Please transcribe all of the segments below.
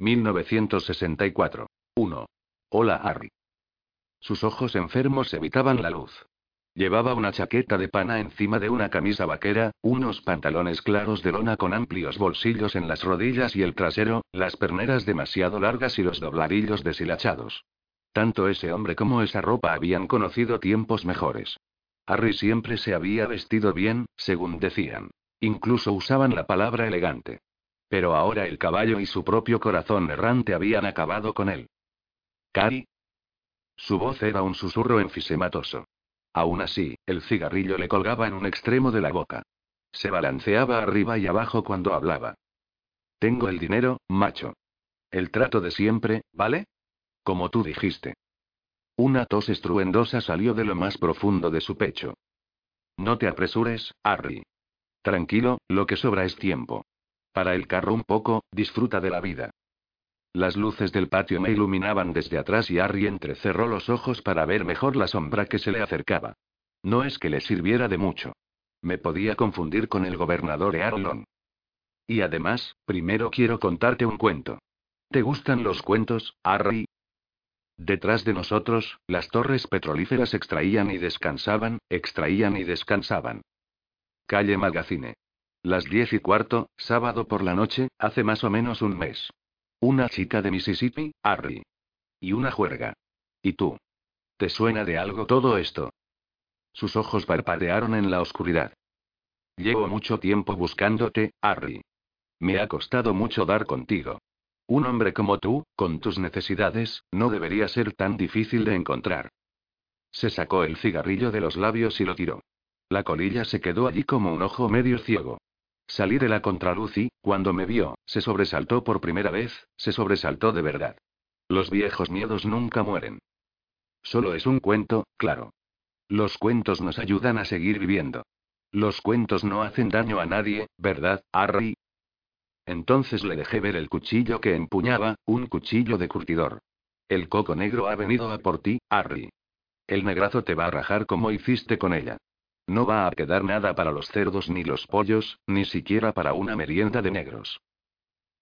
1964. 1. Hola, Harry. Sus ojos enfermos evitaban la luz. Llevaba una chaqueta de pana encima de una camisa vaquera, unos pantalones claros de lona con amplios bolsillos en las rodillas y el trasero, las perneras demasiado largas y los dobladillos deshilachados. Tanto ese hombre como esa ropa habían conocido tiempos mejores. Harry siempre se había vestido bien, según decían. Incluso usaban la palabra elegante. Pero ahora el caballo y su propio corazón errante habían acabado con él. Cari. Su voz era un susurro enfisematoso. Aún así, el cigarrillo le colgaba en un extremo de la boca. Se balanceaba arriba y abajo cuando hablaba. Tengo el dinero, macho. El trato de siempre, ¿vale? Como tú dijiste. Una tos estruendosa salió de lo más profundo de su pecho. No te apresures, Harry. Tranquilo, lo que sobra es tiempo. Para el carro un poco, disfruta de la vida. Las luces del patio me iluminaban desde atrás y Harry entrecerró los ojos para ver mejor la sombra que se le acercaba. No es que le sirviera de mucho. Me podía confundir con el gobernador Earlon. Y además, primero quiero contarte un cuento. ¿Te gustan los cuentos, Harry? Detrás de nosotros, las torres petrolíferas extraían y descansaban, extraían y descansaban. Calle Magazine. Las diez y cuarto, sábado por la noche, hace más o menos un mes. Una chica de Mississippi, Harry. Y una juerga. ¿Y tú? ¿Te suena de algo todo esto? Sus ojos parpadearon en la oscuridad. Llevo mucho tiempo buscándote, Harry. Me ha costado mucho dar contigo. Un hombre como tú, con tus necesidades, no debería ser tan difícil de encontrar. Se sacó el cigarrillo de los labios y lo tiró. La colilla se quedó allí como un ojo medio ciego. Salí de la contraluz y, cuando me vio, se sobresaltó por primera vez, se sobresaltó de verdad. Los viejos miedos nunca mueren. Solo es un cuento, claro. Los cuentos nos ayudan a seguir viviendo. Los cuentos no hacen daño a nadie, ¿verdad, Harry? Entonces le dejé ver el cuchillo que empuñaba, un cuchillo de curtidor. El coco negro ha venido a por ti, Harry. El negrazo te va a rajar como hiciste con ella. No va a quedar nada para los cerdos ni los pollos, ni siquiera para una merienda de negros.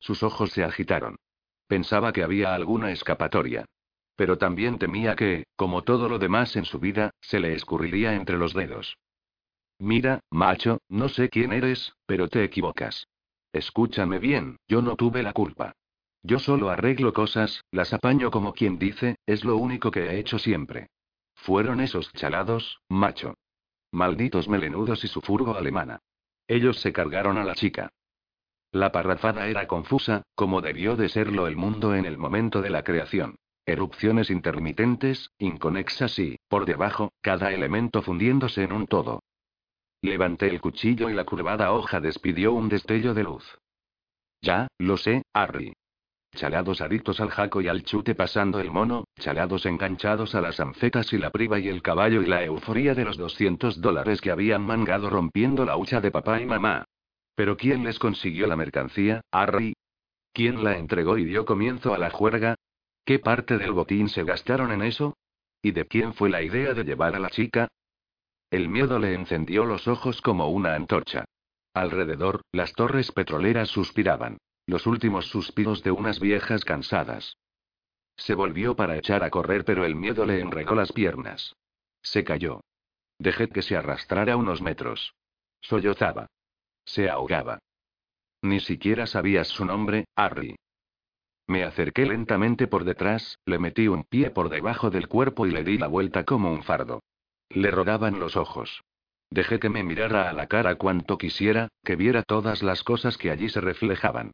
Sus ojos se agitaron. Pensaba que había alguna escapatoria. Pero también temía que, como todo lo demás en su vida, se le escurriría entre los dedos. Mira, macho, no sé quién eres, pero te equivocas. Escúchame bien, yo no tuve la culpa. Yo solo arreglo cosas, las apaño como quien dice, es lo único que he hecho siempre. Fueron esos chalados, macho. Malditos melenudos y su furgo alemana. Ellos se cargaron a la chica. La parrafada era confusa, como debió de serlo el mundo en el momento de la creación. Erupciones intermitentes, inconexas y, por debajo, cada elemento fundiéndose en un todo. Levanté el cuchillo y la curvada hoja despidió un destello de luz. Ya, lo sé, Harry. Chalados adictos al jaco y al chute pasando el mono, chalados enganchados a las anfetas y la priva y el caballo y la euforia de los 200 dólares que habían mangado rompiendo la hucha de papá y mamá. Pero ¿quién les consiguió la mercancía, Harry? ¿Quién la entregó y dio comienzo a la juerga? ¿Qué parte del botín se gastaron en eso? ¿Y de quién fue la idea de llevar a la chica? El miedo le encendió los ojos como una antorcha. Alrededor, las torres petroleras suspiraban. Los últimos suspiros de unas viejas cansadas. Se volvió para echar a correr, pero el miedo le enregó las piernas. Se cayó. Dejé que se arrastrara unos metros. Sollozaba. Se ahogaba. Ni siquiera sabías su nombre, Harry. Me acerqué lentamente por detrás, le metí un pie por debajo del cuerpo y le di la vuelta como un fardo. Le rodaban los ojos. Dejé que me mirara a la cara cuanto quisiera, que viera todas las cosas que allí se reflejaban.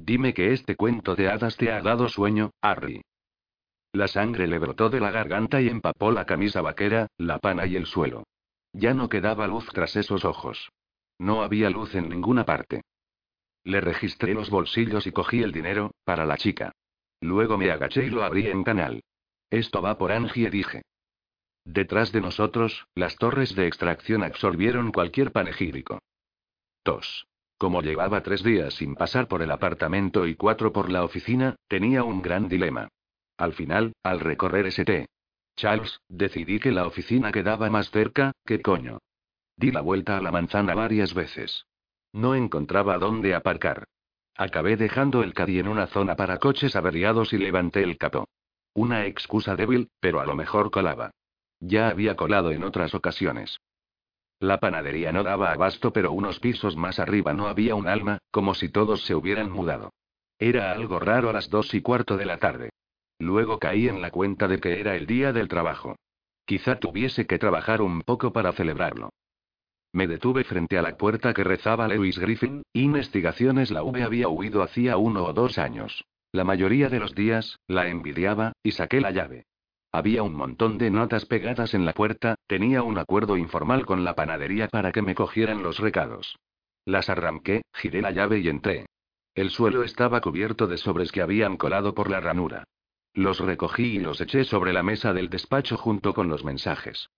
Dime que este cuento de hadas te ha dado sueño, Harry. La sangre le brotó de la garganta y empapó la camisa vaquera, la pana y el suelo. Ya no quedaba luz tras esos ojos. No había luz en ninguna parte. Le registré los bolsillos y cogí el dinero, para la chica. Luego me agaché y lo abrí en canal. Esto va por Angie, dije. Detrás de nosotros, las torres de extracción absorbieron cualquier panegírico. Tos. Como llevaba tres días sin pasar por el apartamento y cuatro por la oficina, tenía un gran dilema. Al final, al recorrer St. Charles, decidí que la oficina quedaba más cerca, que coño. Di la vuelta a la manzana varias veces. No encontraba dónde aparcar. Acabé dejando el caddy en una zona para coches averiados y levanté el capó. Una excusa débil, pero a lo mejor colaba. Ya había colado en otras ocasiones. La panadería no daba abasto, pero unos pisos más arriba no había un alma, como si todos se hubieran mudado. Era algo raro a las dos y cuarto de la tarde. Luego caí en la cuenta de que era el día del trabajo. Quizá tuviese que trabajar un poco para celebrarlo. Me detuve frente a la puerta que rezaba Lewis Griffin, investigaciones la V había huido hacía uno o dos años. La mayoría de los días, la envidiaba, y saqué la llave. Había un montón de notas pegadas en la puerta, tenía un acuerdo informal con la panadería para que me cogieran los recados. Las arranqué, giré la llave y entré. El suelo estaba cubierto de sobres que habían colado por la ranura. Los recogí y los eché sobre la mesa del despacho junto con los mensajes.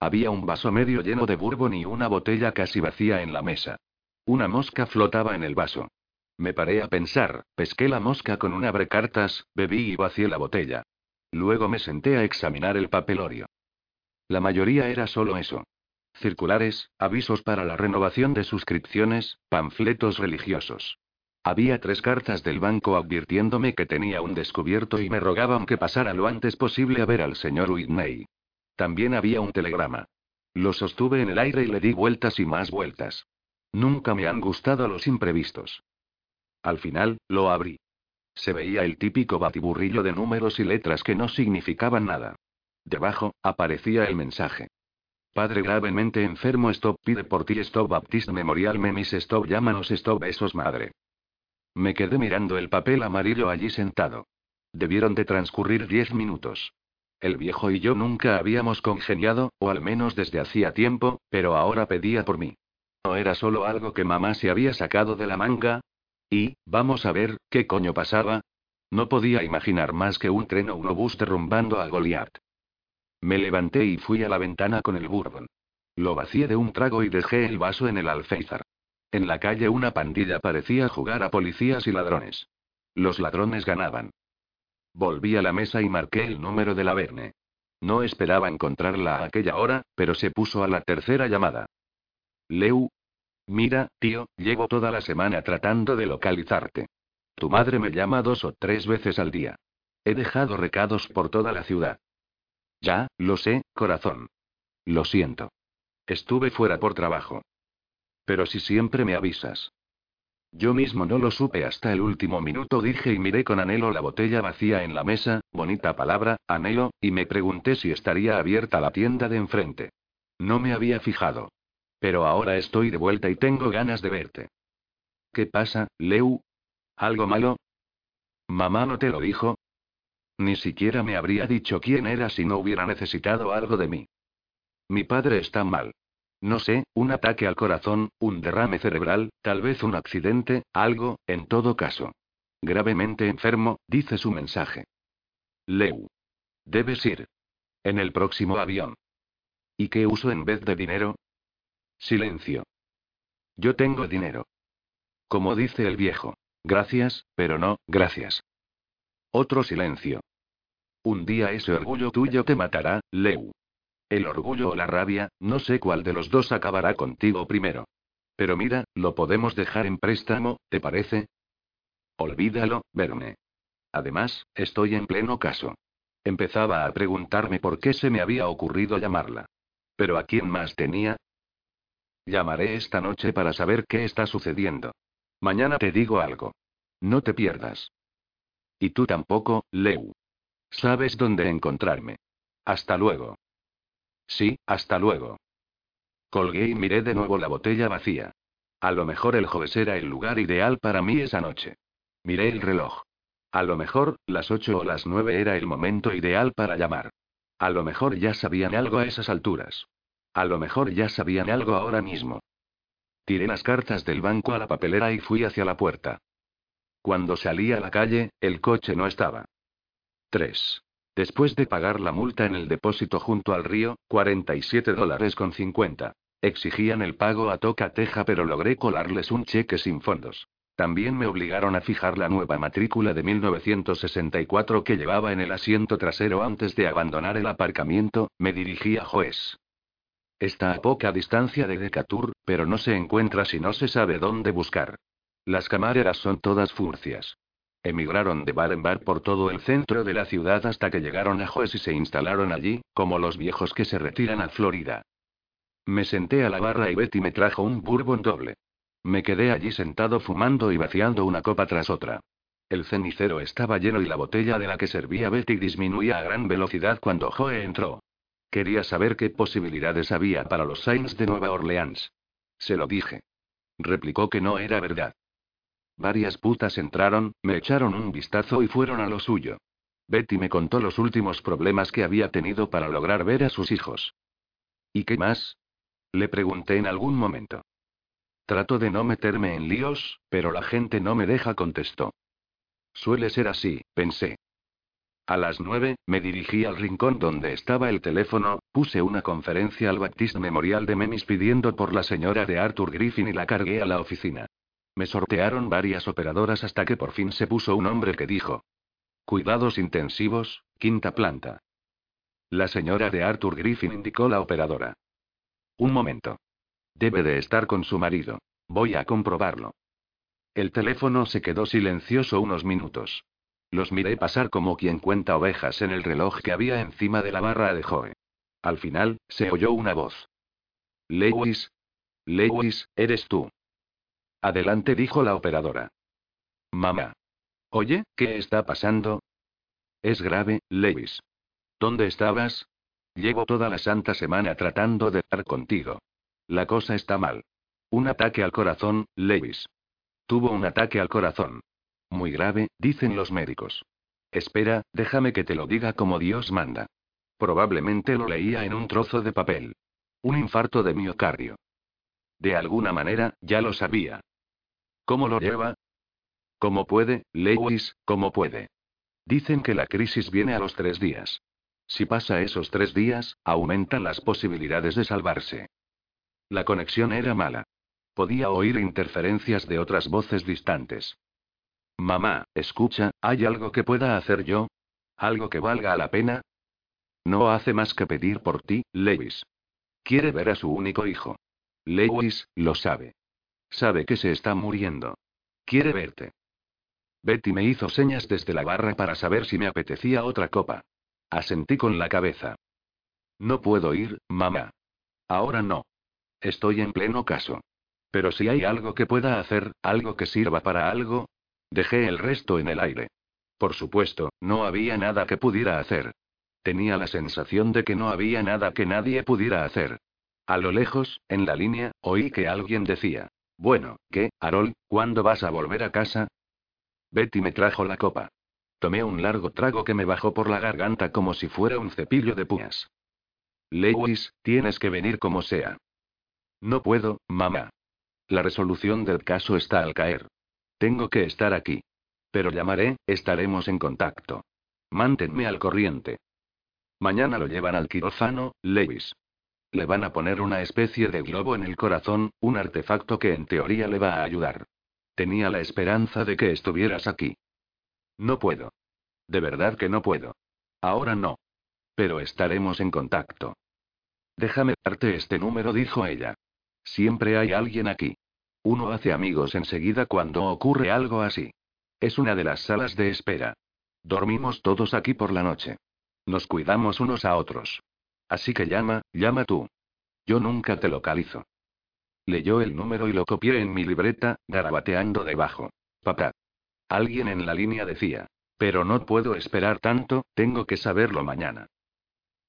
Había un vaso medio lleno de bourbon y una botella casi vacía en la mesa. Una mosca flotaba en el vaso. Me paré a pensar, pesqué la mosca con un abrecartas, bebí y vacié la botella. Luego me senté a examinar el papelorio. La mayoría era solo eso. Circulares, avisos para la renovación de suscripciones, panfletos religiosos. Había tres cartas del banco advirtiéndome que tenía un descubierto y me rogaban que pasara lo antes posible a ver al señor Whitney. También había un telegrama. Lo sostuve en el aire y le di vueltas y más vueltas. Nunca me han gustado los imprevistos. Al final, lo abrí. Se veía el típico batiburrillo de números y letras que no significaban nada. Debajo, aparecía el mensaje. Padre gravemente enfermo, stop pide por ti, stop Baptist Memorial Memis, stop llámanos, stop besos madre. Me quedé mirando el papel amarillo allí sentado. Debieron de transcurrir diez minutos. El viejo y yo nunca habíamos congeniado, o al menos desde hacía tiempo, pero ahora pedía por mí. ¿No era solo algo que mamá se había sacado de la manga? Y, vamos a ver, ¿qué coño pasaba? No podía imaginar más que un tren o un obús derrumbando a Goliath. Me levanté y fui a la ventana con el bourbon. Lo vacié de un trago y dejé el vaso en el alféizar. En la calle una pandilla parecía jugar a policías y ladrones. Los ladrones ganaban. Volví a la mesa y marqué el número de la Verne. No esperaba encontrarla a aquella hora, pero se puso a la tercera llamada. Leu. Mira, tío, llevo toda la semana tratando de localizarte. Tu madre me llama dos o tres veces al día. He dejado recados por toda la ciudad. Ya, lo sé, corazón. Lo siento. Estuve fuera por trabajo. Pero si siempre me avisas. Yo mismo no lo supe hasta el último minuto, dije y miré con anhelo la botella vacía en la mesa, bonita palabra, anhelo, y me pregunté si estaría abierta la tienda de enfrente. No me había fijado. Pero ahora estoy de vuelta y tengo ganas de verte. ¿Qué pasa, Leu? ¿Algo malo? ¿Mamá no te lo dijo? Ni siquiera me habría dicho quién era si no hubiera necesitado algo de mí. Mi padre está mal. No sé, un ataque al corazón, un derrame cerebral, tal vez un accidente, algo, en todo caso. Gravemente enfermo, dice su mensaje. Leu. Debes ir. En el próximo avión. ¿Y qué uso en vez de dinero? Silencio. Yo tengo dinero. Como dice el viejo. Gracias, pero no, gracias. Otro silencio. Un día ese orgullo tuyo te matará, Leu. El orgullo o la rabia, no sé cuál de los dos acabará contigo primero. Pero mira, lo podemos dejar en préstamo, ¿te parece? Olvídalo, Verne. Además, estoy en pleno caso. Empezaba a preguntarme por qué se me había ocurrido llamarla. Pero ¿a quién más tenía? Llamaré esta noche para saber qué está sucediendo. Mañana te digo algo. No te pierdas. Y tú tampoco, Leu. Sabes dónde encontrarme. Hasta luego. Sí, hasta luego. Colgué y miré de nuevo la botella vacía. A lo mejor el jueves era el lugar ideal para mí esa noche. Miré el reloj. A lo mejor, las ocho o las nueve era el momento ideal para llamar. A lo mejor ya sabían algo a esas alturas. A lo mejor ya sabían algo ahora mismo. Tiré las cartas del banco a la papelera y fui hacia la puerta. Cuando salí a la calle, el coche no estaba. 3. Después de pagar la multa en el depósito junto al río, 47 dólares con 50. Exigían el pago a toca teja, pero logré colarles un cheque sin fondos. También me obligaron a fijar la nueva matrícula de 1964 que llevaba en el asiento trasero antes de abandonar el aparcamiento, me dirigí a Joes. Está a poca distancia de Decatur, pero no se encuentra si no se sabe dónde buscar. Las camareras son todas furcias. Emigraron de bar en bar por todo el centro de la ciudad hasta que llegaron a Joes y se instalaron allí, como los viejos que se retiran a Florida. Me senté a la barra y Betty me trajo un bourbon doble. Me quedé allí sentado fumando y vaciando una copa tras otra. El cenicero estaba lleno y la botella de la que servía Betty disminuía a gran velocidad cuando Joe entró. Quería saber qué posibilidades había para los Saints de Nueva Orleans. Se lo dije. Replicó que no era verdad. Varias putas entraron, me echaron un vistazo y fueron a lo suyo. Betty me contó los últimos problemas que había tenido para lograr ver a sus hijos. ¿Y qué más? Le pregunté en algún momento. Trato de no meterme en líos, pero la gente no me deja, contestó. Suele ser así, pensé. A las nueve, me dirigí al rincón donde estaba el teléfono, puse una conferencia al Baptist Memorial de Memis pidiendo por la señora de Arthur Griffin y la cargué a la oficina. Me sortearon varias operadoras hasta que por fin se puso un hombre que dijo. Cuidados intensivos, quinta planta. La señora de Arthur Griffin indicó la operadora. Un momento. Debe de estar con su marido. Voy a comprobarlo. El teléfono se quedó silencioso unos minutos. Los miré pasar como quien cuenta ovejas en el reloj que había encima de la barra de Joe. Al final, se oyó una voz. Lewis. Lewis, eres tú. Adelante, dijo la operadora. Mamá. Oye, ¿qué está pasando? Es grave, Lewis. ¿Dónde estabas? Llevo toda la santa semana tratando de estar contigo. La cosa está mal. Un ataque al corazón, Lewis. Tuvo un ataque al corazón. Muy grave, dicen los médicos. Espera, déjame que te lo diga como Dios manda. Probablemente lo leía en un trozo de papel. Un infarto de miocardio. De alguna manera, ya lo sabía. ¿Cómo lo lleva? ¿Cómo puede, Lewis, cómo puede? Dicen que la crisis viene a los tres días. Si pasa esos tres días, aumentan las posibilidades de salvarse. La conexión era mala. Podía oír interferencias de otras voces distantes. Mamá, escucha, ¿hay algo que pueda hacer yo? ¿Algo que valga la pena? No hace más que pedir por ti, Lewis. Quiere ver a su único hijo. Lewis, lo sabe. Sabe que se está muriendo. Quiere verte. Betty me hizo señas desde la barra para saber si me apetecía otra copa. Asentí con la cabeza. No puedo ir, mamá. Ahora no. Estoy en pleno caso. Pero si hay algo que pueda hacer, algo que sirva para algo. Dejé el resto en el aire. Por supuesto, no había nada que pudiera hacer. Tenía la sensación de que no había nada que nadie pudiera hacer. A lo lejos, en la línea, oí que alguien decía. Bueno, ¿qué, Harold? ¿Cuándo vas a volver a casa? Betty me trajo la copa. Tomé un largo trago que me bajó por la garganta como si fuera un cepillo de puñas. Lewis, tienes que venir como sea. No puedo, mamá. La resolución del caso está al caer. Tengo que estar aquí. Pero llamaré, estaremos en contacto. Mántenme al corriente. Mañana lo llevan al quirófano, Lewis. Le van a poner una especie de globo en el corazón, un artefacto que en teoría le va a ayudar. Tenía la esperanza de que estuvieras aquí. No puedo. De verdad que no puedo. Ahora no. Pero estaremos en contacto. Déjame darte este número, dijo ella. Siempre hay alguien aquí. Uno hace amigos enseguida cuando ocurre algo así. Es una de las salas de espera. Dormimos todos aquí por la noche. Nos cuidamos unos a otros. Así que llama, llama tú. Yo nunca te localizo. Leyó el número y lo copié en mi libreta, garabateando debajo. Papá. Alguien en la línea decía. Pero no puedo esperar tanto, tengo que saberlo mañana.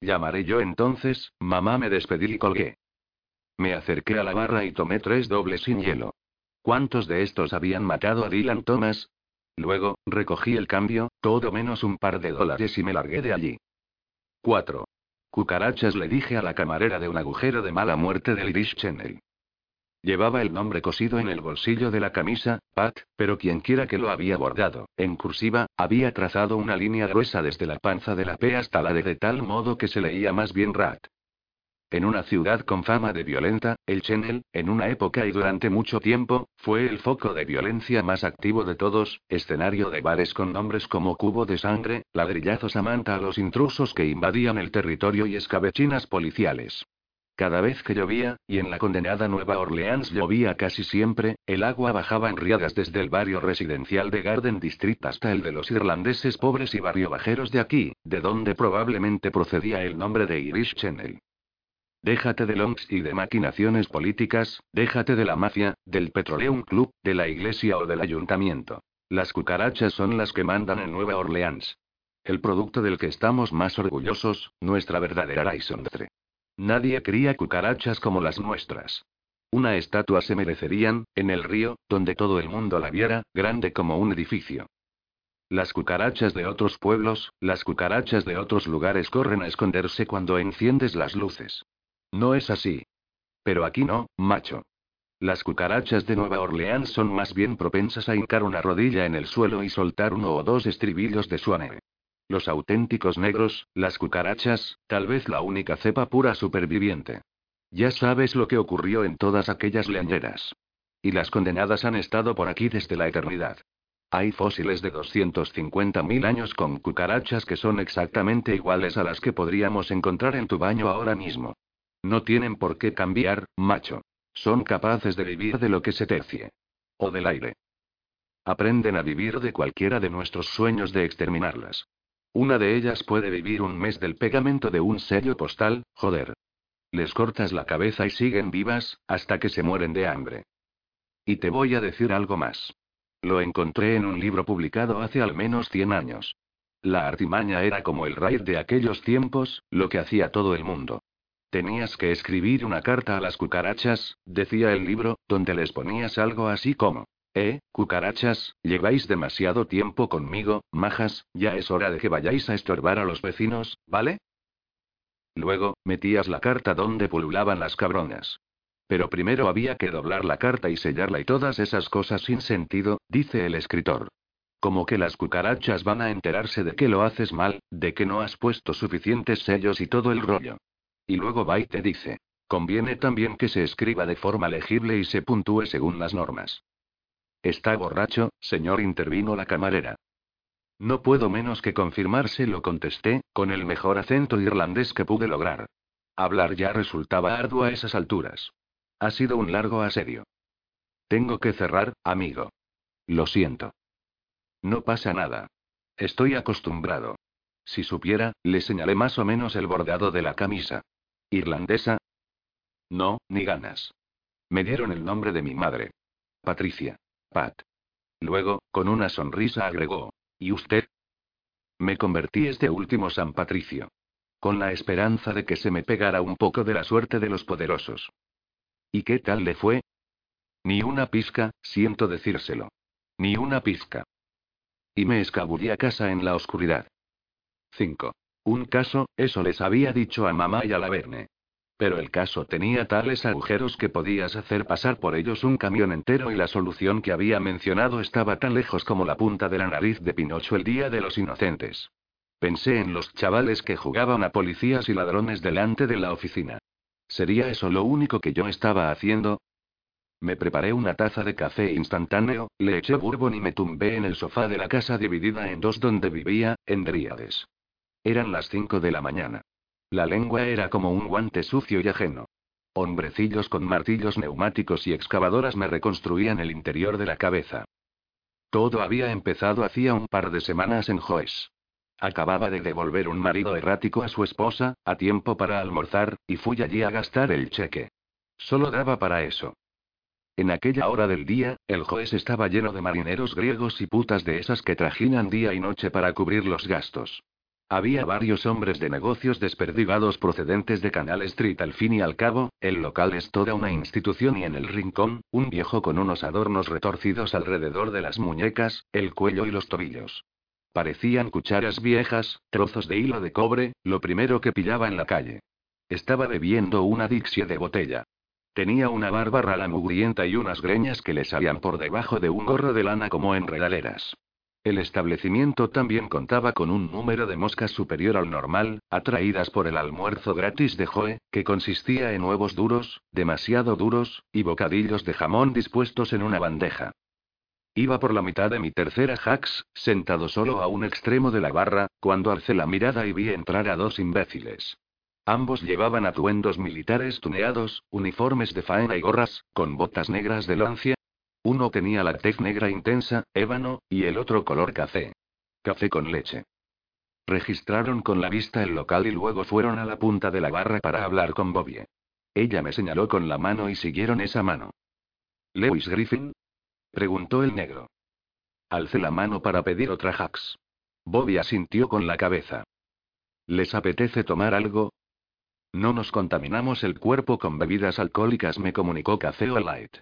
Llamaré yo entonces, mamá me despedí y colgué. Me acerqué a la barra y tomé tres dobles sin hielo. ¿Cuántos de estos habían matado a Dylan Thomas? Luego, recogí el cambio, todo menos un par de dólares y me largué de allí. 4. Cucarachas le dije a la camarera de un agujero de mala muerte del Irish Channel. Llevaba el nombre cosido en el bolsillo de la camisa, Pat, pero quienquiera que lo había bordado, en cursiva, había trazado una línea gruesa desde la panza de la P hasta la D de tal modo que se leía más bien Rat. En una ciudad con fama de violenta, el Channel, en una época y durante mucho tiempo, fue el foco de violencia más activo de todos, escenario de bares con nombres como Cubo de Sangre, ladrillazos a manta a los intrusos que invadían el territorio y escabechinas policiales. Cada vez que llovía, y en la condenada Nueva Orleans llovía casi siempre, el agua bajaba en riadas desde el barrio residencial de Garden District hasta el de los irlandeses pobres y barrio bajeros de aquí, de donde probablemente procedía el nombre de Irish Channel. Déjate de longs y de maquinaciones políticas, déjate de la mafia, del Petroleum Club, de la iglesia o del ayuntamiento. Las cucarachas son las que mandan en Nueva Orleans. El producto del que estamos más orgullosos, nuestra verdadera Raisondre. Nadie cría cucarachas como las nuestras. Una estatua se merecerían, en el río, donde todo el mundo la viera, grande como un edificio. Las cucarachas de otros pueblos, las cucarachas de otros lugares corren a esconderse cuando enciendes las luces. No es así. Pero aquí no, macho. Las cucarachas de Nueva Orleans son más bien propensas a hincar una rodilla en el suelo y soltar uno o dos estribillos de suane. Los auténticos negros, las cucarachas, tal vez la única cepa pura superviviente. Ya sabes lo que ocurrió en todas aquellas leñeras. Y las condenadas han estado por aquí desde la eternidad. Hay fósiles de 250.000 años con cucarachas que son exactamente iguales a las que podríamos encontrar en tu baño ahora mismo. No tienen por qué cambiar, macho. Son capaces de vivir de lo que se tercie. O del aire. Aprenden a vivir de cualquiera de nuestros sueños de exterminarlas. Una de ellas puede vivir un mes del pegamento de un sello postal, joder. Les cortas la cabeza y siguen vivas, hasta que se mueren de hambre. Y te voy a decir algo más. Lo encontré en un libro publicado hace al menos 100 años. La artimaña era como el raid de aquellos tiempos, lo que hacía todo el mundo. Tenías que escribir una carta a las cucarachas, decía el libro, donde les ponías algo así como, eh, cucarachas, lleváis demasiado tiempo conmigo, majas, ya es hora de que vayáis a estorbar a los vecinos, ¿vale? Luego, metías la carta donde pululaban las cabronas. Pero primero había que doblar la carta y sellarla y todas esas cosas sin sentido, dice el escritor. Como que las cucarachas van a enterarse de que lo haces mal, de que no has puesto suficientes sellos y todo el rollo. Y luego va y te dice. Conviene también que se escriba de forma legible y se puntúe según las normas. Está borracho, señor, intervino la camarera. No puedo menos que confirmárselo, contesté, con el mejor acento irlandés que pude lograr. Hablar ya resultaba arduo a esas alturas. Ha sido un largo asedio. Tengo que cerrar, amigo. Lo siento. No pasa nada. Estoy acostumbrado. Si supiera, le señalé más o menos el bordado de la camisa. ¿Irlandesa? No, ni ganas. Me dieron el nombre de mi madre. Patricia. Pat. Luego, con una sonrisa agregó. ¿Y usted? Me convertí este último San Patricio. Con la esperanza de que se me pegara un poco de la suerte de los poderosos. ¿Y qué tal le fue? Ni una pizca, siento decírselo. Ni una pizca. Y me escabullí a casa en la oscuridad. 5. Un caso, eso les había dicho a mamá y a la Verne. Pero el caso tenía tales agujeros que podías hacer pasar por ellos un camión entero y la solución que había mencionado estaba tan lejos como la punta de la nariz de Pinocho el día de los inocentes. Pensé en los chavales que jugaban a policías y ladrones delante de la oficina. ¿Sería eso lo único que yo estaba haciendo? Me preparé una taza de café instantáneo, le eché bourbon y me tumbé en el sofá de la casa dividida en dos donde vivía, en Dríades. Eran las cinco de la mañana. La lengua era como un guante sucio y ajeno. Hombrecillos con martillos neumáticos y excavadoras me reconstruían el interior de la cabeza. Todo había empezado hacía un par de semanas en Joes. Acababa de devolver un marido errático a su esposa, a tiempo para almorzar, y fui allí a gastar el cheque. Solo daba para eso. En aquella hora del día, el Joes estaba lleno de marineros griegos y putas de esas que trajinan día y noche para cubrir los gastos. Había varios hombres de negocios desperdigados procedentes de Canal Street al fin y al cabo, el local es toda una institución y en el rincón, un viejo con unos adornos retorcidos alrededor de las muñecas, el cuello y los tobillos. Parecían cucharas viejas, trozos de hilo de cobre, lo primero que pillaba en la calle. Estaba bebiendo una dixie de botella. Tenía una barba rala mugrienta y unas greñas que le salían por debajo de un gorro de lana como enredaleras. El establecimiento también contaba con un número de moscas superior al normal, atraídas por el almuerzo gratis de Joe, que consistía en huevos duros, demasiado duros, y bocadillos de jamón dispuestos en una bandeja. Iba por la mitad de mi tercera hacks, sentado solo a un extremo de la barra, cuando alcé la mirada y vi entrar a dos imbéciles. Ambos llevaban atuendos militares tuneados, uniformes de faena y gorras, con botas negras de lancia, uno tenía la tez negra intensa, ébano, y el otro color café. Café con leche. Registraron con la vista el local y luego fueron a la punta de la barra para hablar con Bobby. Ella me señaló con la mano y siguieron esa mano. ¿Lewis Griffin? preguntó el negro. Alcé la mano para pedir otra hacks. Bobby asintió con la cabeza. ¿Les apetece tomar algo? No nos contaminamos el cuerpo con bebidas alcohólicas, me comunicó Café Light.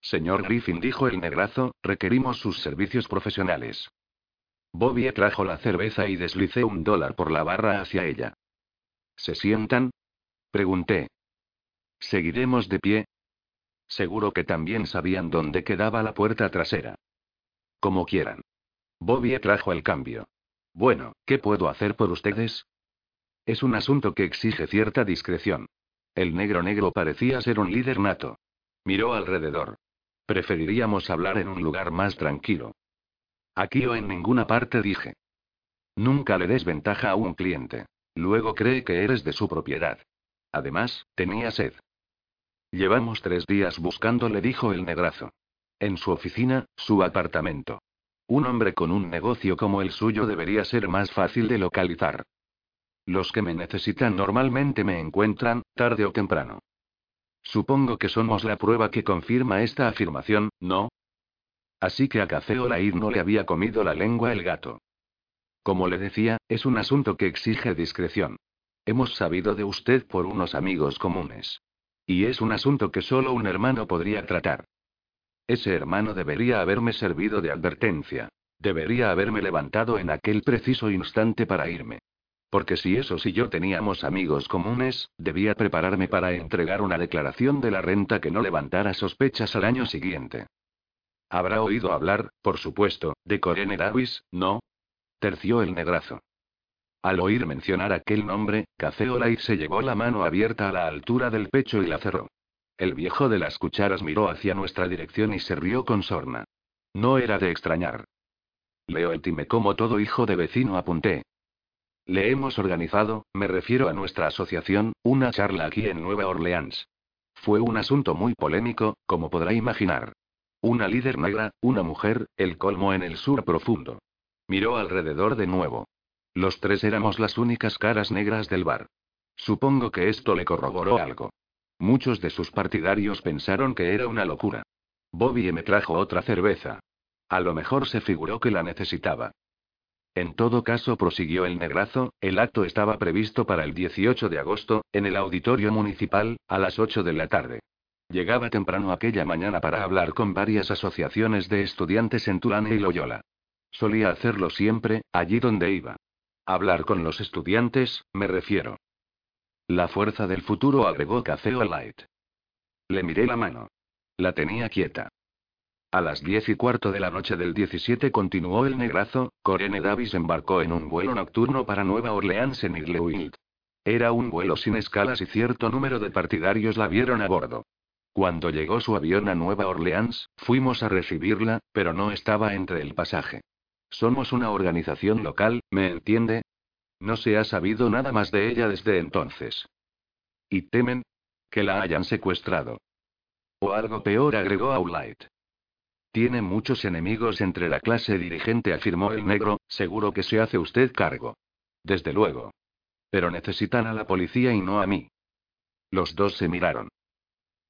Señor Griffin, dijo el negrazo, requerimos sus servicios profesionales. Bobby trajo la cerveza y deslicé un dólar por la barra hacia ella. ¿Se sientan? Pregunté. ¿Seguiremos de pie? Seguro que también sabían dónde quedaba la puerta trasera. Como quieran. Bobby trajo el cambio. Bueno, ¿qué puedo hacer por ustedes? Es un asunto que exige cierta discreción. El negro negro parecía ser un líder nato. Miró alrededor. Preferiríamos hablar en un lugar más tranquilo. Aquí o en ninguna parte dije. Nunca le des ventaja a un cliente. Luego cree que eres de su propiedad. Además, tenía sed. Llevamos tres días buscándole, dijo el negrazo. En su oficina, su apartamento. Un hombre con un negocio como el suyo debería ser más fácil de localizar. Los que me necesitan normalmente me encuentran, tarde o temprano. Supongo que somos la prueba que confirma esta afirmación, ¿no? Así que a Olaid no le había comido la lengua el gato. Como le decía, es un asunto que exige discreción. Hemos sabido de usted por unos amigos comunes. Y es un asunto que solo un hermano podría tratar. Ese hermano debería haberme servido de advertencia. Debería haberme levantado en aquel preciso instante para irme. Porque si esos y yo teníamos amigos comunes, debía prepararme para entregar una declaración de la renta que no levantara sospechas al año siguiente. Habrá oído hablar, por supuesto, de Corene Davis, ¿no? Terció el negrazo. Al oír mencionar aquel nombre, Cafeolay se llevó la mano abierta a la altura del pecho y la cerró. El viejo de las cucharas miró hacia nuestra dirección y se rió con sorna. No era de extrañar. Leo el time como todo hijo de vecino apunté, le hemos organizado, me refiero a nuestra asociación, una charla aquí en Nueva Orleans. Fue un asunto muy polémico, como podrá imaginar. Una líder negra, una mujer, el colmo en el sur profundo. Miró alrededor de nuevo. Los tres éramos las únicas caras negras del bar. Supongo que esto le corroboró algo. Muchos de sus partidarios pensaron que era una locura. Bobby me trajo otra cerveza. A lo mejor se figuró que la necesitaba. En todo caso, prosiguió el negrazo, el acto estaba previsto para el 18 de agosto, en el auditorio municipal, a las 8 de la tarde. Llegaba temprano aquella mañana para hablar con varias asociaciones de estudiantes en Tulane y Loyola. Solía hacerlo siempre, allí donde iba. Hablar con los estudiantes, me refiero. La fuerza del futuro agregó Café Light. Le miré la mano. La tenía quieta. A las diez y cuarto de la noche del 17 continuó el negrazo, Corene Davis embarcó en un vuelo nocturno para Nueva Orleans en Irlewild. Era un vuelo sin escalas y cierto número de partidarios la vieron a bordo. Cuando llegó su avión a Nueva Orleans, fuimos a recibirla, pero no estaba entre el pasaje. Somos una organización local, ¿me entiende? No se ha sabido nada más de ella desde entonces. ¿Y temen? Que la hayan secuestrado. O algo peor, agregó Aulight. Tiene muchos enemigos entre la clase dirigente, afirmó el negro, seguro que se hace usted cargo. Desde luego. Pero necesitan a la policía y no a mí. Los dos se miraron.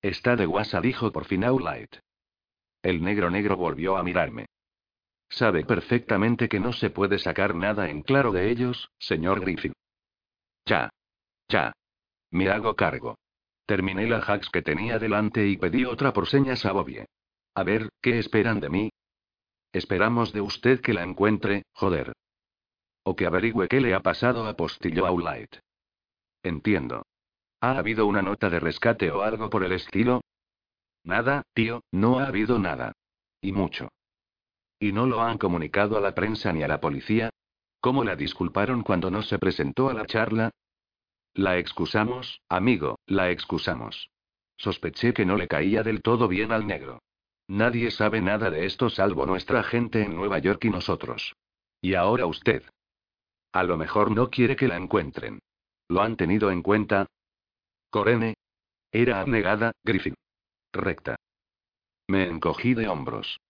Está de guasa, dijo por fin Aulight. El negro negro volvió a mirarme. Sabe perfectamente que no se puede sacar nada en claro de ellos, señor Griffin. Ya. Ya. Me hago cargo. Terminé la hacks que tenía delante y pedí otra por señas a Bobby. A ver, ¿qué esperan de mí? Esperamos de usted que la encuentre, joder. O que averigüe qué le ha pasado a Postillo Aulight. Entiendo. ¿Ha habido una nota de rescate o algo por el estilo? Nada, tío, no ha habido nada. Y mucho. ¿Y no lo han comunicado a la prensa ni a la policía? ¿Cómo la disculparon cuando no se presentó a la charla? La excusamos, amigo, la excusamos. Sospeché que no le caía del todo bien al negro. Nadie sabe nada de esto salvo nuestra gente en Nueva York y nosotros. Y ahora usted. A lo mejor no quiere que la encuentren. ¿Lo han tenido en cuenta? Corene. Era abnegada, Griffin. Recta. Me encogí de hombros.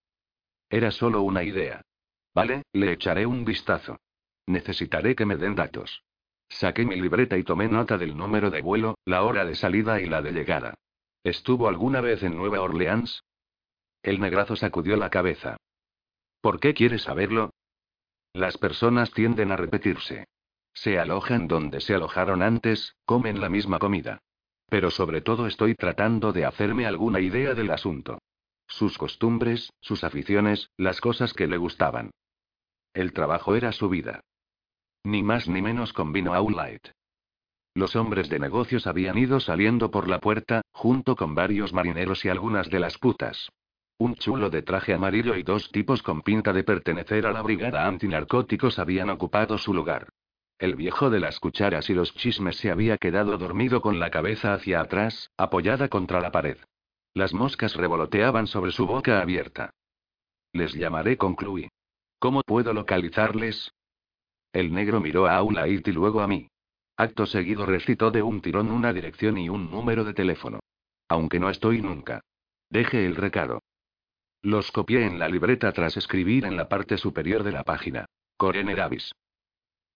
Era solo una idea. Vale, le echaré un vistazo. Necesitaré que me den datos. Saqué mi libreta y tomé nota del número de vuelo, la hora de salida y la de llegada. ¿Estuvo alguna vez en Nueva Orleans? El negrazo sacudió la cabeza. ¿Por qué quieres saberlo? Las personas tienden a repetirse. Se alojan donde se alojaron antes, comen la misma comida. Pero sobre todo estoy tratando de hacerme alguna idea del asunto. Sus costumbres, sus aficiones, las cosas que le gustaban. El trabajo era su vida. Ni más ni menos combinó Light. Los hombres de negocios habían ido saliendo por la puerta, junto con varios marineros y algunas de las putas. Un chulo de traje amarillo y dos tipos con pinta de pertenecer a la brigada antinarcóticos habían ocupado su lugar. El viejo de las cucharas y los chismes se había quedado dormido con la cabeza hacia atrás, apoyada contra la pared. Las moscas revoloteaban sobre su boca abierta. Les llamaré, concluí. ¿Cómo puedo localizarles? El negro miró a Aulait y luego a mí. Acto seguido recitó de un tirón una dirección y un número de teléfono. Aunque no estoy nunca. Deje el recado. Los copié en la libreta tras escribir en la parte superior de la página. Corene Davis.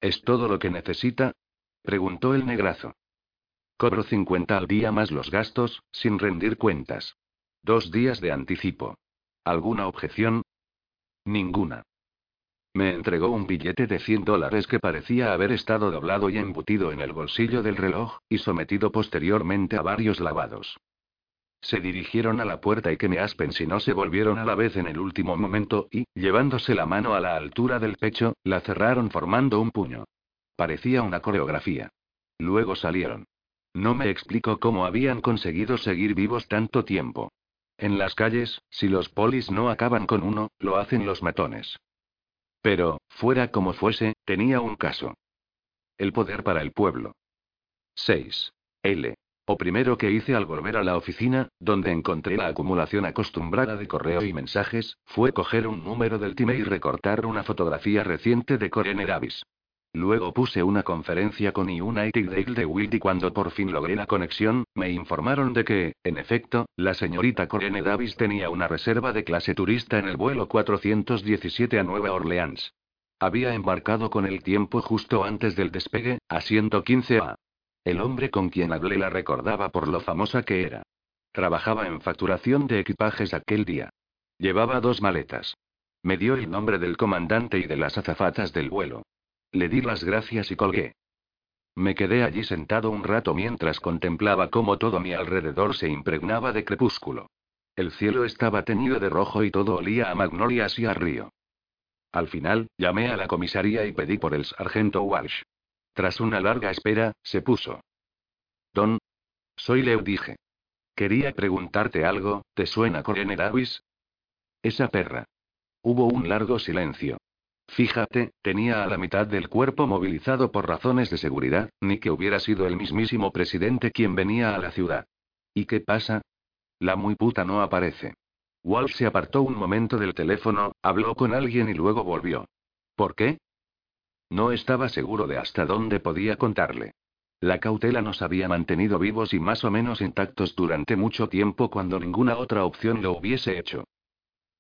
¿Es todo lo que necesita? preguntó el negrazo. Cobro 50 al día más los gastos, sin rendir cuentas. Dos días de anticipo. ¿Alguna objeción? Ninguna. Me entregó un billete de 100 dólares que parecía haber estado doblado y embutido en el bolsillo del reloj, y sometido posteriormente a varios lavados. Se dirigieron a la puerta y que me aspen si no se volvieron a la vez en el último momento y, llevándose la mano a la altura del pecho, la cerraron formando un puño. Parecía una coreografía. Luego salieron. No me explico cómo habían conseguido seguir vivos tanto tiempo. En las calles, si los polis no acaban con uno, lo hacen los matones. Pero, fuera como fuese, tenía un caso. El poder para el pueblo. 6. L. O primero que hice al volver a la oficina, donde encontré la acumulación acostumbrada de correo y mensajes, fue coger un número del time y recortar una fotografía reciente de Corene Davis. Luego puse una conferencia con United Dale de Wild y cuando por fin logré la conexión, me informaron de que, en efecto, la señorita Corene Davis tenía una reserva de clase turista en el vuelo 417 a Nueva Orleans. Había embarcado con el tiempo justo antes del despegue, a 115 A. El hombre con quien hablé la recordaba por lo famosa que era. Trabajaba en facturación de equipajes aquel día. Llevaba dos maletas. Me dio el nombre del comandante y de las azafatas del vuelo. Le di las gracias y colgué. Me quedé allí sentado un rato mientras contemplaba cómo todo mi alrededor se impregnaba de crepúsculo. El cielo estaba teñido de rojo y todo olía a magnolias y a río. Al final, llamé a la comisaría y pedí por el sargento Walsh. Tras una larga espera, se puso. Don. Soy Leo, dije. Quería preguntarte algo, ¿te suena Corene Davis? Esa perra. Hubo un largo silencio. Fíjate, tenía a la mitad del cuerpo movilizado por razones de seguridad, ni que hubiera sido el mismísimo presidente quien venía a la ciudad. ¿Y qué pasa? La muy puta no aparece. Walsh se apartó un momento del teléfono, habló con alguien y luego volvió. ¿Por qué? No estaba seguro de hasta dónde podía contarle. La cautela nos había mantenido vivos y más o menos intactos durante mucho tiempo cuando ninguna otra opción lo hubiese hecho.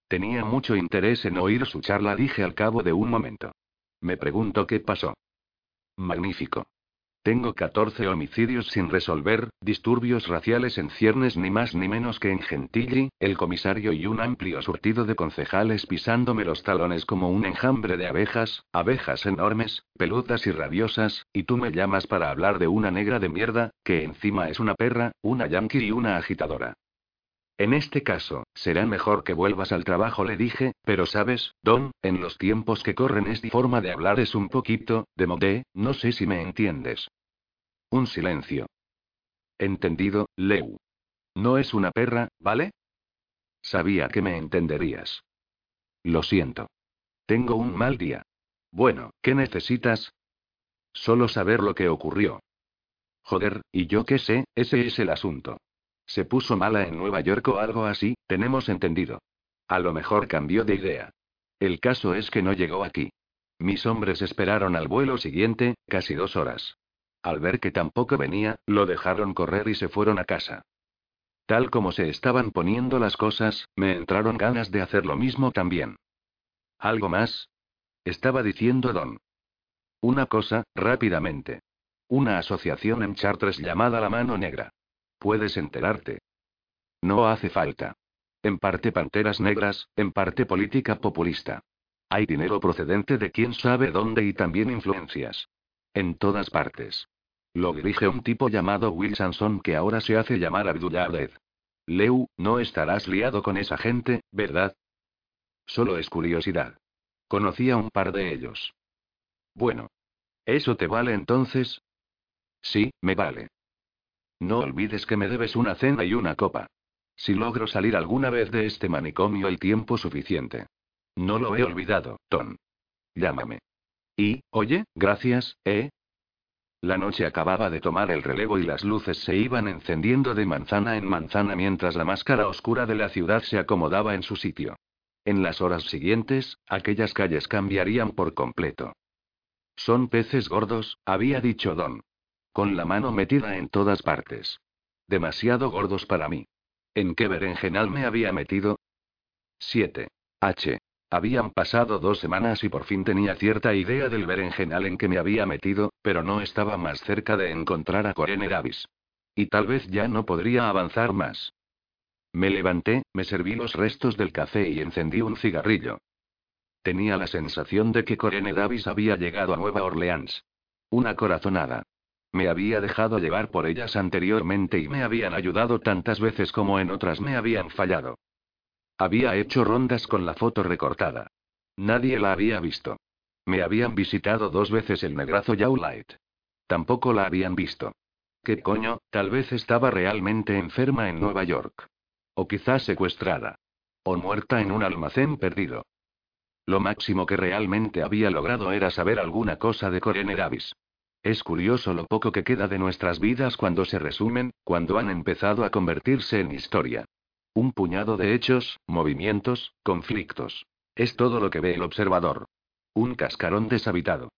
Tenía mucho interés en oír su charla, dije al cabo de un momento. Me pregunto qué pasó. Magnífico. Tengo 14 homicidios sin resolver, disturbios raciales en ciernes ni más ni menos que en Gentilly, el comisario y un amplio surtido de concejales pisándome los talones como un enjambre de abejas, abejas enormes, peludas y rabiosas, y tú me llamas para hablar de una negra de mierda, que encima es una perra, una yankee y una agitadora. En este caso, será mejor que vuelvas al trabajo, le dije, pero sabes, Don, en los tiempos que corren esta forma de hablar es un poquito, de modé, no sé si me entiendes. Un silencio. Entendido, Leu. No es una perra, ¿vale? Sabía que me entenderías. Lo siento. Tengo un mal día. Bueno, ¿qué necesitas? Solo saber lo que ocurrió. Joder, y yo qué sé, ese es el asunto. Se puso mala en Nueva York o algo así, tenemos entendido. A lo mejor cambió de idea. El caso es que no llegó aquí. Mis hombres esperaron al vuelo siguiente, casi dos horas. Al ver que tampoco venía, lo dejaron correr y se fueron a casa. Tal como se estaban poniendo las cosas, me entraron ganas de hacer lo mismo también. ¿Algo más? Estaba diciendo Don. Una cosa, rápidamente. Una asociación en Chartres llamada La Mano Negra. Puedes enterarte. No hace falta. En parte panteras negras, en parte política populista. Hay dinero procedente de quién sabe dónde y también influencias. En todas partes. Lo dirige un tipo llamado Will Sanson que ahora se hace llamar Abdullah. Leu, no estarás liado con esa gente, ¿verdad? Solo es curiosidad. Conocía un par de ellos. Bueno. ¿Eso te vale entonces? Sí, me vale. No olvides que me debes una cena y una copa. Si logro salir alguna vez de este manicomio el tiempo suficiente. No lo he olvidado, Tom. Llámame. Y, oye, gracias, ¿eh? La noche acababa de tomar el relevo y las luces se iban encendiendo de manzana en manzana mientras la máscara oscura de la ciudad se acomodaba en su sitio. En las horas siguientes, aquellas calles cambiarían por completo. Son peces gordos, había dicho Don. Con la mano metida en todas partes. Demasiado gordos para mí. ¿En qué berenjenal me había metido? 7. H. Habían pasado dos semanas y por fin tenía cierta idea del berenjenal en que me había metido, pero no estaba más cerca de encontrar a Corene Davis. Y tal vez ya no podría avanzar más. Me levanté, me serví los restos del café y encendí un cigarrillo. Tenía la sensación de que Corene Davis había llegado a Nueva Orleans. Una corazonada. Me había dejado llevar por ellas anteriormente y me habían ayudado tantas veces como en otras me habían fallado. Había hecho rondas con la foto recortada. Nadie la había visto. Me habían visitado dos veces el negrazo Yaulight. Tampoco la habían visto. ¿Qué coño? Tal vez estaba realmente enferma en Nueva York. O quizás secuestrada. O muerta en un almacén perdido. Lo máximo que realmente había logrado era saber alguna cosa de Corene Davis. Es curioso lo poco que queda de nuestras vidas cuando se resumen, cuando han empezado a convertirse en historia. Un puñado de hechos, movimientos, conflictos. Es todo lo que ve el observador. Un cascarón deshabitado.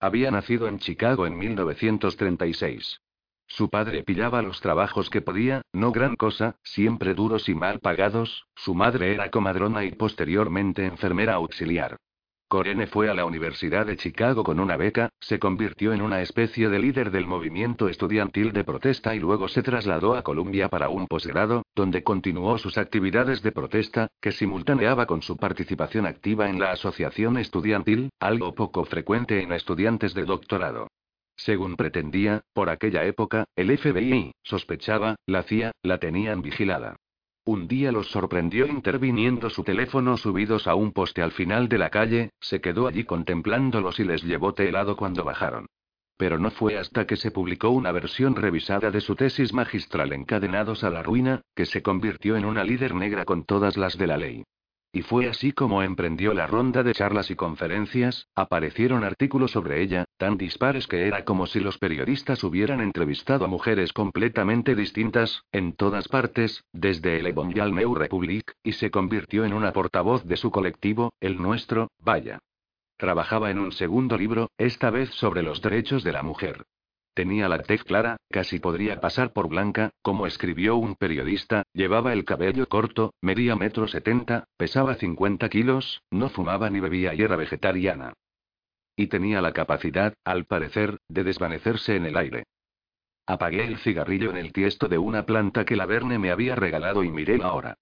Había nacido en Chicago en 1936. Su padre pillaba los trabajos que podía, no gran cosa, siempre duros y mal pagados, su madre era comadrona y posteriormente enfermera auxiliar. Corene fue a la Universidad de Chicago con una beca, se convirtió en una especie de líder del movimiento estudiantil de protesta y luego se trasladó a Columbia para un posgrado, donde continuó sus actividades de protesta, que simultaneaba con su participación activa en la asociación estudiantil, algo poco frecuente en estudiantes de doctorado. Según pretendía, por aquella época, el FBI, sospechaba, la CIA, la tenían vigilada. Un día los sorprendió interviniendo su teléfono subidos a un poste al final de la calle, se quedó allí contemplándolos y les llevó té helado cuando bajaron. Pero no fue hasta que se publicó una versión revisada de su tesis magistral Encadenados a la Ruina, que se convirtió en una líder negra con todas las de la ley. Y fue así como emprendió la ronda de charlas y conferencias, aparecieron artículos sobre ella, tan dispares que era como si los periodistas hubieran entrevistado a mujeres completamente distintas, en todas partes, desde el Evangel New Republic, y se convirtió en una portavoz de su colectivo, el nuestro, vaya. Trabajaba en un segundo libro, esta vez sobre los derechos de la mujer. Tenía la tez clara, casi podría pasar por blanca, como escribió un periodista, llevaba el cabello corto, medía metro setenta, pesaba 50 kilos, no fumaba ni bebía y era vegetariana. Y tenía la capacidad, al parecer, de desvanecerse en el aire. Apagué el cigarrillo en el tiesto de una planta que la Verne me había regalado y miré la hora.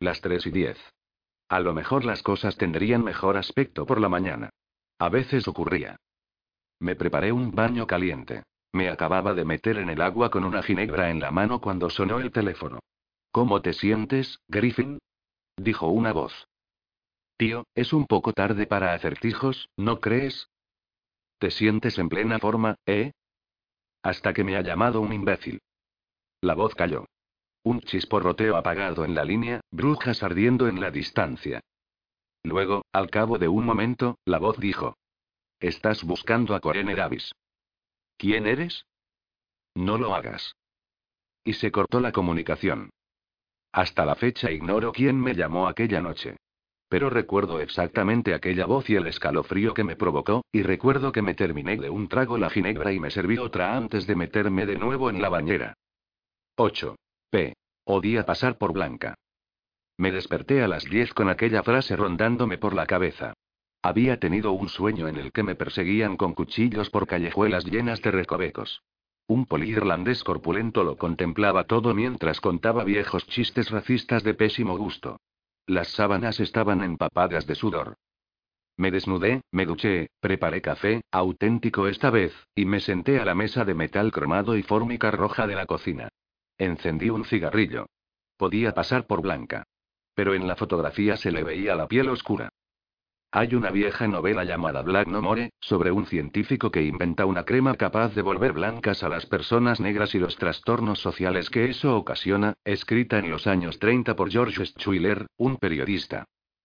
Las tres y diez. A lo mejor las cosas tendrían mejor aspecto por la mañana. A veces ocurría. Me preparé un baño caliente. Me acababa de meter en el agua con una ginebra en la mano cuando sonó el teléfono. ¿Cómo te sientes, Griffin? dijo una voz. Tío, es un poco tarde para acertijos, ¿no crees? ¿Te sientes en plena forma, eh? Hasta que me ha llamado un imbécil. La voz cayó. Un chisporroteo apagado en la línea, brujas ardiendo en la distancia. Luego, al cabo de un momento, la voz dijo. Estás buscando a Coren Davis. ¿Quién eres? No lo hagas. Y se cortó la comunicación. Hasta la fecha ignoro quién me llamó aquella noche. Pero recuerdo exactamente aquella voz y el escalofrío que me provocó, y recuerdo que me terminé de un trago la ginebra y me serví otra antes de meterme de nuevo en la bañera. 8. P. Odía pasar por Blanca. Me desperté a las 10 con aquella frase rondándome por la cabeza. Había tenido un sueño en el que me perseguían con cuchillos por callejuelas llenas de recovecos. Un poli irlandés corpulento lo contemplaba todo mientras contaba viejos chistes racistas de pésimo gusto. Las sábanas estaban empapadas de sudor. Me desnudé, me duché, preparé café, auténtico esta vez, y me senté a la mesa de metal cromado y fórmica roja de la cocina. Encendí un cigarrillo. Podía pasar por blanca. Pero en la fotografía se le veía la piel oscura. Hay una vieja novela llamada Black No More, sobre un científico que inventa una crema capaz de volver blancas a las personas negras y los trastornos sociales que eso ocasiona, escrita en los años 30 por George Schuyler, un periodista.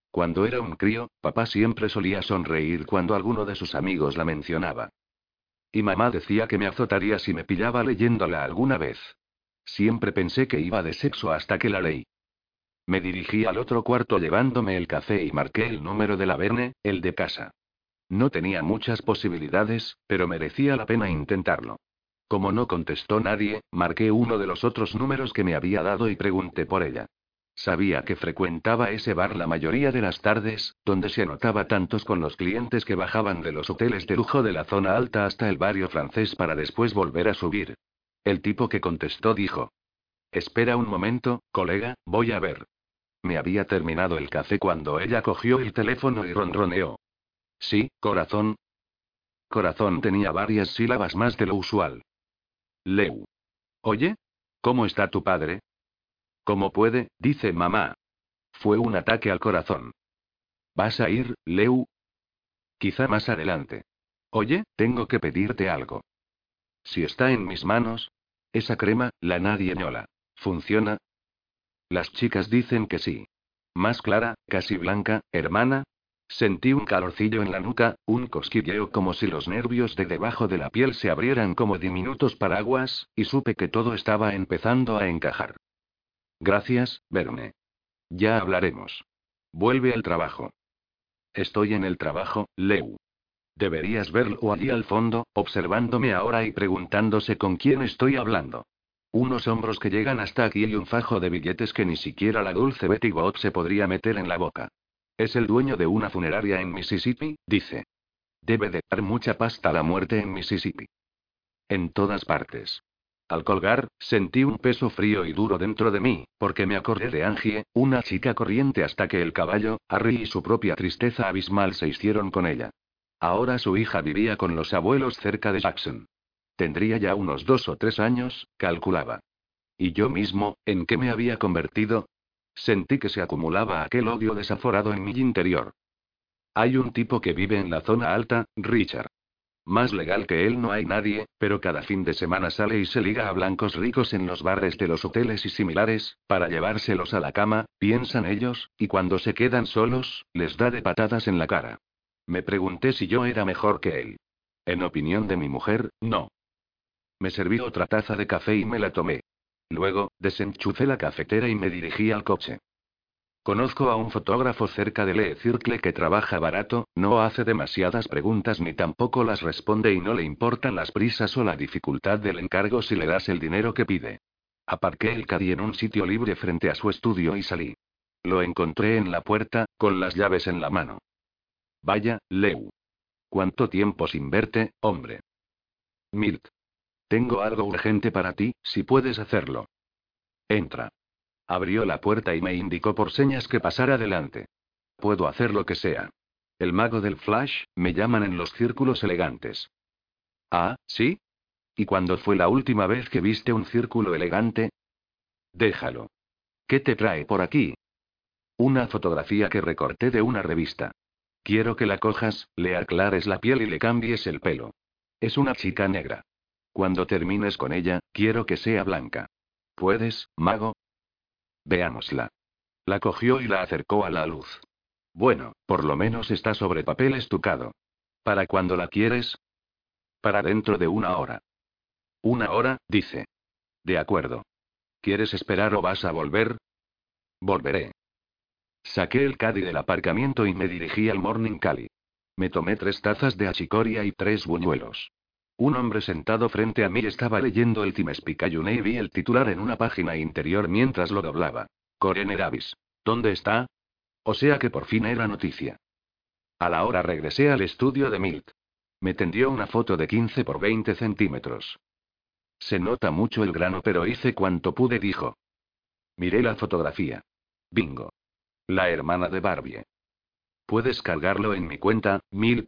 Cuando era un crío, papá siempre solía sonreír cuando alguno de sus amigos la mencionaba. Y mamá decía que me azotaría si me pillaba leyéndola alguna vez. Siempre pensé que iba de sexo hasta que la leí. Me dirigí al otro cuarto llevándome el café y marqué el número de la Verne, el de casa. No tenía muchas posibilidades, pero merecía la pena intentarlo. Como no contestó nadie, marqué uno de los otros números que me había dado y pregunté por ella. Sabía que frecuentaba ese bar la mayoría de las tardes, donde se anotaba tantos con los clientes que bajaban de los hoteles de lujo de la zona alta hasta el barrio francés para después volver a subir. El tipo que contestó dijo. Espera un momento, colega, voy a ver. Me había terminado el café cuando ella cogió el teléfono y ronroneó. Sí, corazón. Corazón tenía varias sílabas más de lo usual. Leu. Oye, ¿cómo está tu padre? ¿Cómo puede? dice mamá. Fue un ataque al corazón. ¿Vas a ir, Leu? Quizá más adelante. Oye, tengo que pedirte algo. Si está en mis manos. Esa crema, la nadie ñola. ¿Funciona? Las chicas dicen que sí. Más clara, casi blanca, hermana. Sentí un calorcillo en la nuca, un cosquilleo como si los nervios de debajo de la piel se abrieran como diminutos paraguas, y supe que todo estaba empezando a encajar. Gracias, Verne. Ya hablaremos. Vuelve al trabajo. Estoy en el trabajo, Leu. Deberías verlo allí al fondo, observándome ahora y preguntándose con quién estoy hablando. Unos hombros que llegan hasta aquí y un fajo de billetes que ni siquiera la dulce Betty Bob se podría meter en la boca. Es el dueño de una funeraria en Mississippi, dice. Debe de dar mucha pasta a la muerte en Mississippi. En todas partes. Al colgar, sentí un peso frío y duro dentro de mí, porque me acordé de Angie, una chica corriente hasta que el caballo, Harry y su propia tristeza abismal se hicieron con ella. Ahora su hija vivía con los abuelos cerca de Jackson. Tendría ya unos dos o tres años, calculaba. ¿Y yo mismo, en qué me había convertido? Sentí que se acumulaba aquel odio desaforado en mi interior. Hay un tipo que vive en la zona alta, Richard. Más legal que él no hay nadie, pero cada fin de semana sale y se liga a blancos ricos en los bares de los hoteles y similares, para llevárselos a la cama, piensan ellos, y cuando se quedan solos, les da de patadas en la cara. Me pregunté si yo era mejor que él. En opinión de mi mujer, no. Me serví otra taza de café y me la tomé. Luego, desenchufé la cafetera y me dirigí al coche. Conozco a un fotógrafo cerca de Le Circle que trabaja barato, no hace demasiadas preguntas ni tampoco las responde y no le importan las prisas o la dificultad del encargo si le das el dinero que pide. Aparqué el caddy en un sitio libre frente a su estudio y salí. Lo encontré en la puerta, con las llaves en la mano. Vaya, Leu. ¿Cuánto tiempo sin verte, hombre? Milt. Tengo algo urgente para ti, si puedes hacerlo. Entra. Abrió la puerta y me indicó por señas que pasara adelante. Puedo hacer lo que sea. El mago del flash, me llaman en los círculos elegantes. Ah, ¿sí? ¿Y cuándo fue la última vez que viste un círculo elegante? Déjalo. ¿Qué te trae por aquí? Una fotografía que recorté de una revista. Quiero que la cojas, le aclares la piel y le cambies el pelo. Es una chica negra. Cuando termines con ella, quiero que sea blanca. ¿Puedes, mago? Veámosla. La cogió y la acercó a la luz. Bueno, por lo menos está sobre papel estucado. ¿Para cuándo la quieres? Para dentro de una hora. Una hora, dice. De acuerdo. ¿Quieres esperar o vas a volver? Volveré. Saqué el caddy del aparcamiento y me dirigí al Morning Cali. Me tomé tres tazas de achicoria y tres buñuelos. Un hombre sentado frente a mí estaba leyendo el Times Picayune y vi el titular en una página interior mientras lo doblaba. Corene Davis. ¿Dónde está? O sea que por fin era noticia. A la hora regresé al estudio de Milt. Me tendió una foto de 15 por 20 centímetros. Se nota mucho el grano, pero hice cuanto pude, dijo. Miré la fotografía. Bingo. La hermana de Barbie. Puedes cargarlo en mi cuenta, Milt.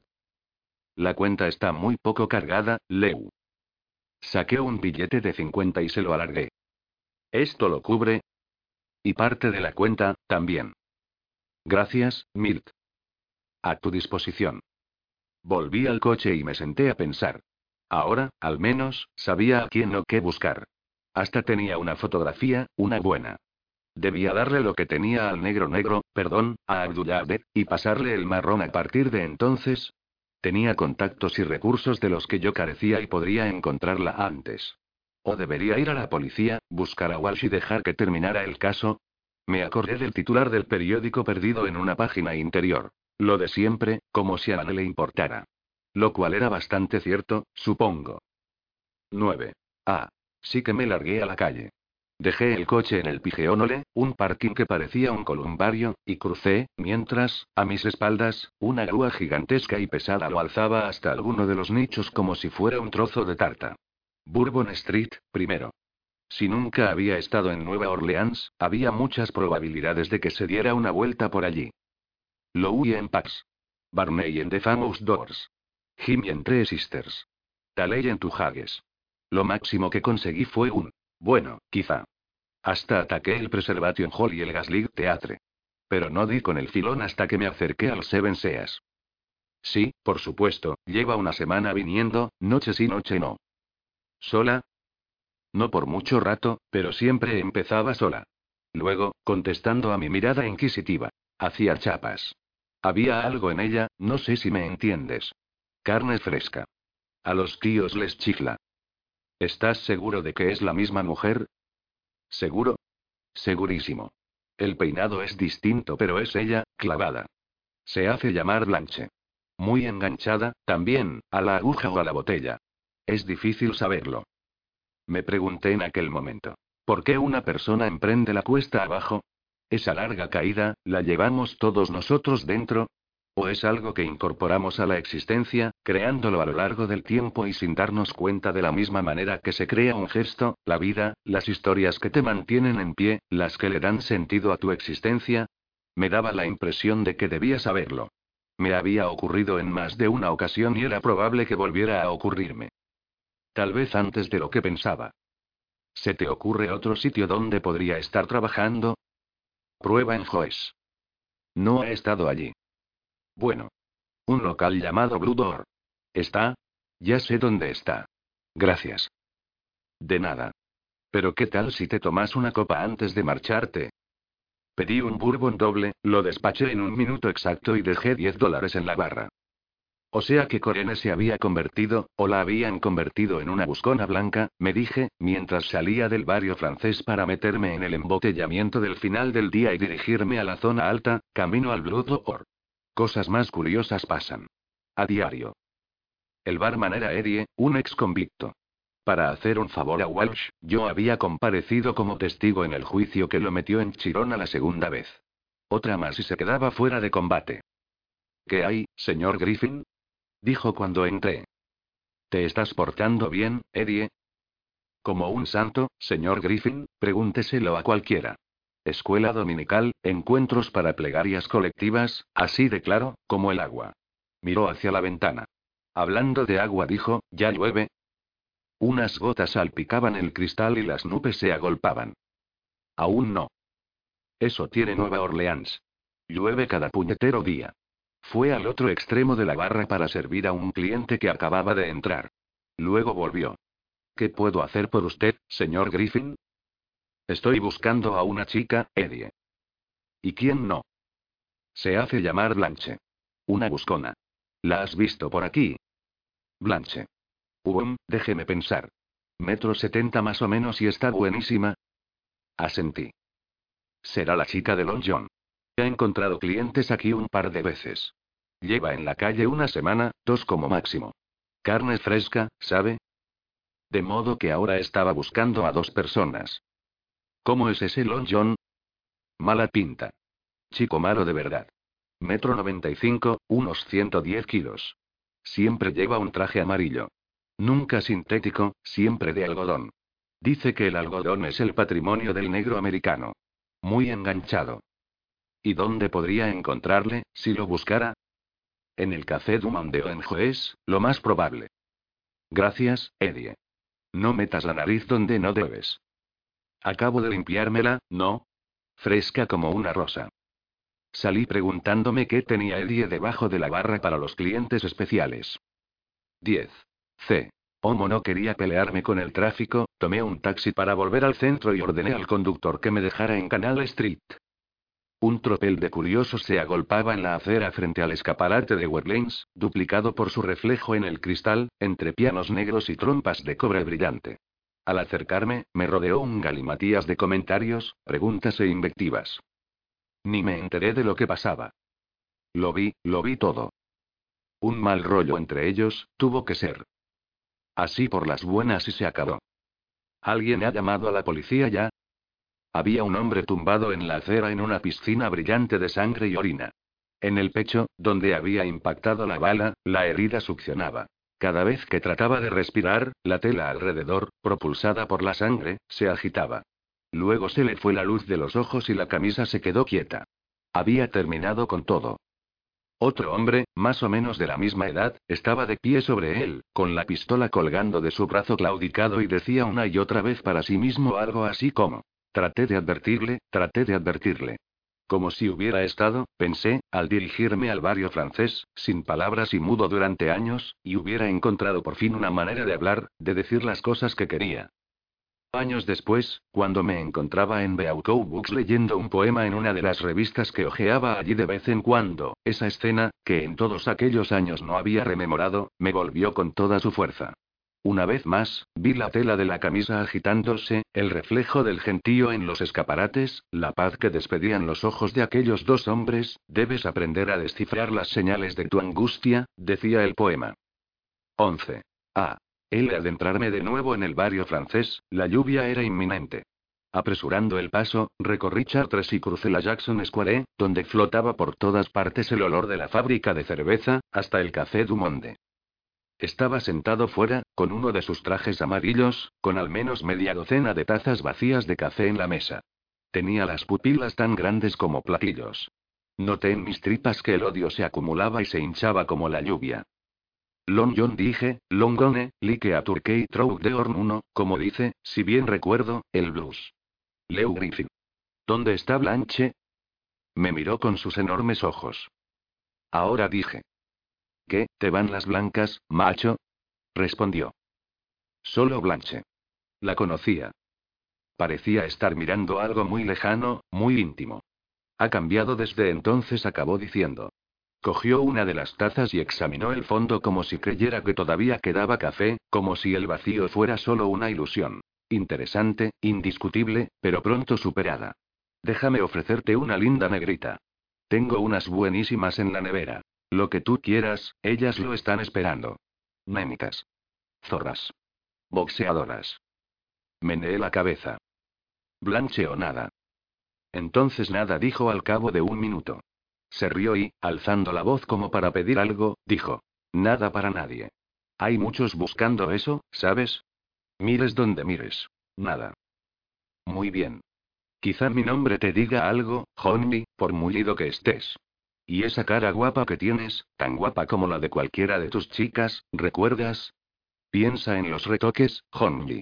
La cuenta está muy poco cargada, Leu. Saqué un billete de 50 y se lo alargué. ¿Esto lo cubre? Y parte de la cuenta, también. Gracias, Milt. A tu disposición. Volví al coche y me senté a pensar. Ahora, al menos, sabía a quién o qué buscar. Hasta tenía una fotografía, una buena. Debía darle lo que tenía al negro negro, perdón, a Abdullah y pasarle el marrón a partir de entonces. Tenía contactos y recursos de los que yo carecía y podría encontrarla antes. O debería ir a la policía, buscar a Walsh y dejar que terminara el caso, me acordé del titular del periódico perdido en una página interior. Lo de siempre, como si a nadie le importara. Lo cual era bastante cierto, supongo. 9. Ah. Sí que me largué a la calle. Dejé el coche en el Pigeonole, un parking que parecía un columbario, y crucé, mientras, a mis espaldas, una grúa gigantesca y pesada lo alzaba hasta alguno de los nichos como si fuera un trozo de tarta. Bourbon Street, primero. Si nunca había estado en Nueva Orleans, había muchas probabilidades de que se diera una vuelta por allí. Louis en Pax. Barney en The Famous Doors. Jimmy en Three Sisters. Taley en Tujagues. Lo máximo que conseguí fue un. Bueno, quizá. Hasta ataqué el Preservation Hall y el Gaslit Theatre. Pero no di con el filón hasta que me acerqué al Seven Seas. Sí, por supuesto, lleva una semana viniendo, noche sí, noche no. ¿Sola? No por mucho rato, pero siempre empezaba sola. Luego, contestando a mi mirada inquisitiva. Hacía chapas. Había algo en ella, no sé si me entiendes. Carne fresca. A los tíos les chifla. ¿Estás seguro de que es la misma mujer? ¿Seguro? Segurísimo. El peinado es distinto, pero es ella, clavada. Se hace llamar Blanche. Muy enganchada, también, a la aguja o a la botella. Es difícil saberlo. Me pregunté en aquel momento. ¿Por qué una persona emprende la cuesta abajo? ¿Esa larga caída, la llevamos todos nosotros dentro? ¿O es algo que incorporamos a la existencia, creándolo a lo largo del tiempo y sin darnos cuenta de la misma manera que se crea un gesto, la vida, las historias que te mantienen en pie, las que le dan sentido a tu existencia? Me daba la impresión de que debía saberlo. Me había ocurrido en más de una ocasión y era probable que volviera a ocurrirme. Tal vez antes de lo que pensaba. ¿Se te ocurre otro sitio donde podría estar trabajando? Prueba en Joes. No ha estado allí. Bueno. Un local llamado Blue Door. ¿Está? Ya sé dónde está. Gracias. De nada. Pero ¿qué tal si te tomas una copa antes de marcharte? Pedí un bourbon doble, lo despaché en un minuto exacto y dejé 10 dólares en la barra. O sea que Corene se había convertido, o la habían convertido en una buscona blanca, me dije, mientras salía del barrio francés para meterme en el embotellamiento del final del día y dirigirme a la zona alta, camino al Blue Door. Cosas más curiosas pasan. A diario. El barman era Eddie, un ex convicto. Para hacer un favor a Walsh, yo había comparecido como testigo en el juicio que lo metió en Chirona la segunda vez. Otra más y se quedaba fuera de combate. ¿Qué hay, señor Griffin? dijo cuando entré. ¿Te estás portando bien, Eddie? Como un santo, señor Griffin, pregúnteselo a cualquiera. Escuela dominical, encuentros para plegarias colectivas, así de claro, como el agua. Miró hacia la ventana. Hablando de agua, dijo, ¿ya llueve? Unas gotas salpicaban el cristal y las nubes se agolpaban. Aún no. Eso tiene Nueva Orleans. Llueve cada puñetero día. Fue al otro extremo de la barra para servir a un cliente que acababa de entrar. Luego volvió. ¿Qué puedo hacer por usted, señor Griffin? Estoy buscando a una chica, Eddie. ¿Y quién no? Se hace llamar Blanche. Una buscona. ¿La has visto por aquí? Blanche. Um, déjeme pensar. Metro setenta más o menos y está buenísima. Asentí. Será la chica de Long John. He encontrado clientes aquí un par de veces. Lleva en la calle una semana, dos como máximo. Carne fresca, ¿sabe? De modo que ahora estaba buscando a dos personas. ¿Cómo es ese Long John? Mala pinta. Chico malo de verdad. Metro 95, unos 110 kilos. Siempre lleva un traje amarillo. Nunca sintético, siempre de algodón. Dice que el algodón es el patrimonio del negro americano. Muy enganchado. ¿Y dónde podría encontrarle, si lo buscara? En el café du Monde en Joes, lo más probable. Gracias, Eddie. No metas la nariz donde no debes. Acabo de limpiármela, ¿no? Fresca como una rosa. Salí preguntándome qué tenía Eddie debajo de la barra para los clientes especiales. 10. C. Como no quería pelearme con el tráfico, tomé un taxi para volver al centro y ordené al conductor que me dejara en Canal Street. Un tropel de curiosos se agolpaba en la acera frente al escaparate de Wetlands, duplicado por su reflejo en el cristal, entre pianos negros y trompas de cobre brillante. Al acercarme, me rodeó un galimatías de comentarios, preguntas e invectivas. Ni me enteré de lo que pasaba. Lo vi, lo vi todo. Un mal rollo entre ellos, tuvo que ser. Así por las buenas y se acabó. ¿Alguien ha llamado a la policía ya? Había un hombre tumbado en la acera en una piscina brillante de sangre y orina. En el pecho, donde había impactado la bala, la herida succionaba. Cada vez que trataba de respirar, la tela alrededor, propulsada por la sangre, se agitaba. Luego se le fue la luz de los ojos y la camisa se quedó quieta. Había terminado con todo. Otro hombre, más o menos de la misma edad, estaba de pie sobre él, con la pistola colgando de su brazo claudicado y decía una y otra vez para sí mismo algo así como, Traté de advertirle, traté de advertirle. Como si hubiera estado, pensé, al dirigirme al barrio francés, sin palabras y mudo durante años, y hubiera encontrado por fin una manera de hablar, de decir las cosas que quería. Años después, cuando me encontraba en Beaucou Books leyendo un poema en una de las revistas que hojeaba allí de vez en cuando, esa escena, que en todos aquellos años no había rememorado, me volvió con toda su fuerza. Una vez más, vi la tela de la camisa agitándose, el reflejo del gentío en los escaparates, la paz que despedían los ojos de aquellos dos hombres, debes aprender a descifrar las señales de tu angustia, decía el poema. 11. Ah. El adentrarme de nuevo en el barrio francés, la lluvia era inminente. Apresurando el paso, recorrí Chartres y crucé la Jackson Square, donde flotaba por todas partes el olor de la fábrica de cerveza, hasta el Café du Monde. Estaba sentado fuera, con uno de sus trajes amarillos, con al menos media docena de tazas vacías de café en la mesa. Tenía las pupilas tan grandes como platillos. Noté en mis tripas que el odio se acumulaba y se hinchaba como la lluvia. Long John dije, Longone, like a Turkey Trout de Horn 1, como dice, si bien recuerdo, el blues. Leo Griffin. ¿Dónde está Blanche? Me miró con sus enormes ojos. Ahora dije. ¿Qué, te van las blancas, macho? respondió. Solo Blanche. La conocía. Parecía estar mirando algo muy lejano, muy íntimo. Ha cambiado desde entonces, acabó diciendo. Cogió una de las tazas y examinó el fondo como si creyera que todavía quedaba café, como si el vacío fuera solo una ilusión. Interesante, indiscutible, pero pronto superada. Déjame ofrecerte una linda negrita. Tengo unas buenísimas en la nevera. Lo que tú quieras, ellas lo están esperando. Mémitas. Zorras. Boxeadoras. Meneé la cabeza. Blanche o nada. Entonces nada dijo al cabo de un minuto. Se rió y, alzando la voz como para pedir algo, dijo. Nada para nadie. Hay muchos buscando eso, ¿sabes? Mires donde mires. Nada. Muy bien. Quizá mi nombre te diga algo, Honey, por muy ido que estés. Y esa cara guapa que tienes, tan guapa como la de cualquiera de tus chicas, ¿recuerdas? Piensa en los retoques, Honji.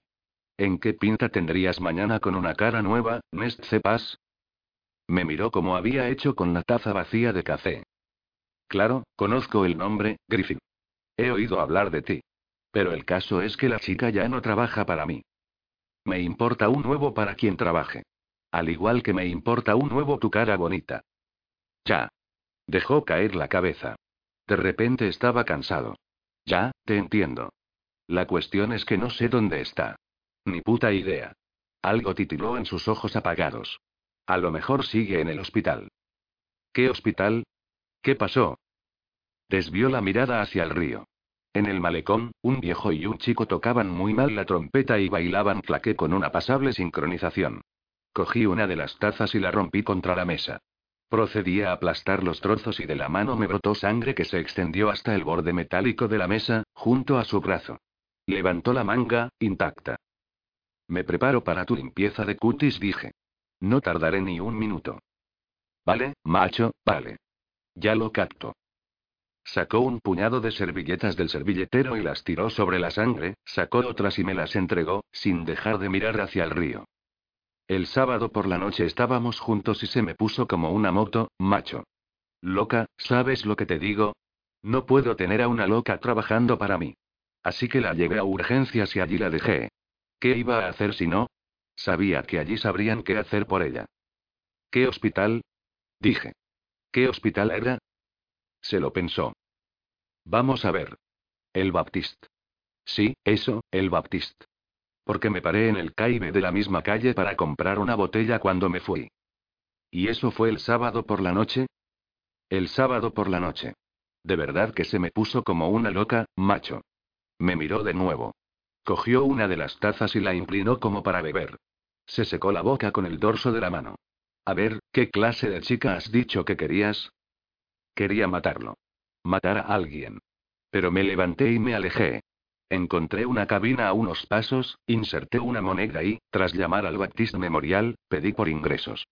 ¿En qué pinta tendrías mañana con una cara nueva, Nest Cepas? Me miró como había hecho con la taza vacía de café. Claro, conozco el nombre, Griffin. He oído hablar de ti. Pero el caso es que la chica ya no trabaja para mí. Me importa un nuevo para quien trabaje. Al igual que me importa un nuevo tu cara bonita. Ya. Dejó caer la cabeza. De repente estaba cansado. Ya, te entiendo. La cuestión es que no sé dónde está. Ni puta idea. Algo titiló en sus ojos apagados. A lo mejor sigue en el hospital. ¿Qué hospital? ¿Qué pasó? Desvió la mirada hacia el río. En el malecón, un viejo y un chico tocaban muy mal la trompeta y bailaban claqué con una pasable sincronización. Cogí una de las tazas y la rompí contra la mesa. Procedí a aplastar los trozos y de la mano me brotó sangre que se extendió hasta el borde metálico de la mesa, junto a su brazo. Levantó la manga, intacta. Me preparo para tu limpieza de cutis, dije. No tardaré ni un minuto. Vale, macho, vale. Ya lo capto. Sacó un puñado de servilletas del servilletero y las tiró sobre la sangre, sacó otras y me las entregó, sin dejar de mirar hacia el río. El sábado por la noche estábamos juntos y se me puso como una moto, macho. Loca, ¿sabes lo que te digo? No puedo tener a una loca trabajando para mí. Así que la llevé a urgencias y allí la dejé. ¿Qué iba a hacer si no? Sabía que allí sabrían qué hacer por ella. ¿Qué hospital? Dije. ¿Qué hospital era? Se lo pensó. Vamos a ver. El Baptist. Sí, eso, el Baptist. Porque me paré en el Caibe de la misma calle para comprar una botella cuando me fui. ¿Y eso fue el sábado por la noche? El sábado por la noche. De verdad que se me puso como una loca, macho. Me miró de nuevo. Cogió una de las tazas y la inclinó como para beber. Se secó la boca con el dorso de la mano. A ver, ¿qué clase de chica has dicho que querías? Quería matarlo. Matar a alguien. Pero me levanté y me alejé. Encontré una cabina a unos pasos, inserté una moneda y, tras llamar al Baptist Memorial, pedí por ingresos.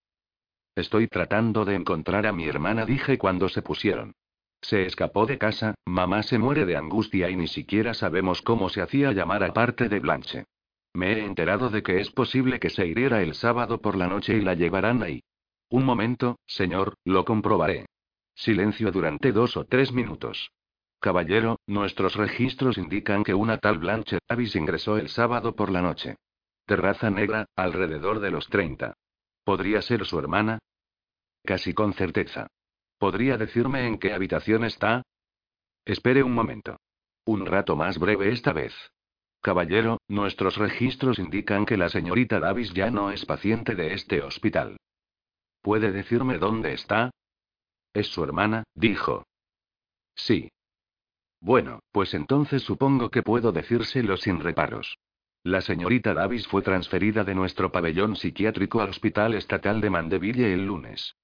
Estoy tratando de encontrar a mi hermana, dije cuando se pusieron. Se escapó de casa, mamá se muere de angustia y ni siquiera sabemos cómo se hacía llamar aparte de Blanche. Me he enterado de que es posible que se hiriera el sábado por la noche y la llevarán ahí. Un momento, señor, lo comprobaré. Silencio durante dos o tres minutos. Caballero, nuestros registros indican que una tal Blanche Davis ingresó el sábado por la noche. De raza negra, alrededor de los 30. ¿Podría ser su hermana? Casi con certeza. ¿Podría decirme en qué habitación está? Espere un momento. Un rato más breve esta vez. Caballero, nuestros registros indican que la señorita Davis ya no es paciente de este hospital. ¿Puede decirme dónde está? Es su hermana, dijo. Sí. Bueno, pues entonces supongo que puedo decírselo sin reparos. La señorita Davis fue transferida de nuestro pabellón psiquiátrico al Hospital Estatal de Mandeville el lunes.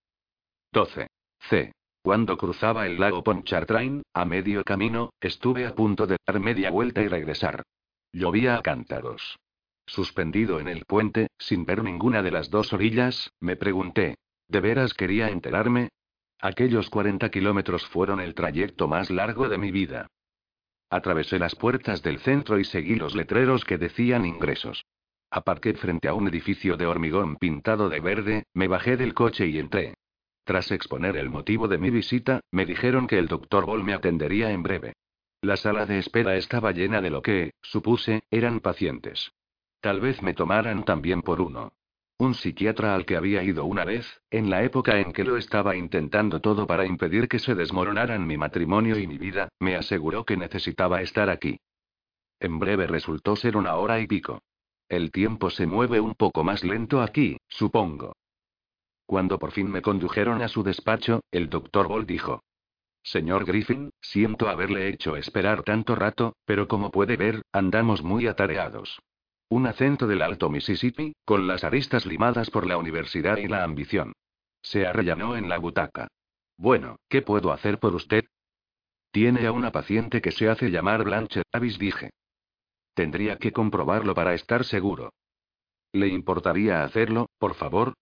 12. C. Cuando cruzaba el lago Pontchartrain, a medio camino, estuve a punto de dar media vuelta y regresar. Llovía a cántaros. Suspendido en el puente, sin ver ninguna de las dos orillas, me pregunté, ¿de veras quería enterarme? Aquellos 40 kilómetros fueron el trayecto más largo de mi vida. Atravesé las puertas del centro y seguí los letreros que decían ingresos. Aparqué frente a un edificio de hormigón pintado de verde, me bajé del coche y entré. Tras exponer el motivo de mi visita, me dijeron que el doctor Ball me atendería en breve. La sala de espera estaba llena de lo que, supuse, eran pacientes. Tal vez me tomaran también por uno. Un psiquiatra al que había ido una vez, en la época en que lo estaba intentando todo para impedir que se desmoronaran mi matrimonio y mi vida, me aseguró que necesitaba estar aquí. En breve resultó ser una hora y pico. El tiempo se mueve un poco más lento aquí, supongo. Cuando por fin me condujeron a su despacho, el doctor Ball dijo. Señor Griffin, siento haberle hecho esperar tanto rato, pero como puede ver, andamos muy atareados. Un acento del Alto Mississippi, con las aristas limadas por la universidad y la ambición. Se arrellanó en la butaca. Bueno, ¿qué puedo hacer por usted? Tiene a una paciente que se hace llamar Blanche Davis, dije. Tendría que comprobarlo para estar seguro. ¿Le importaría hacerlo, por favor?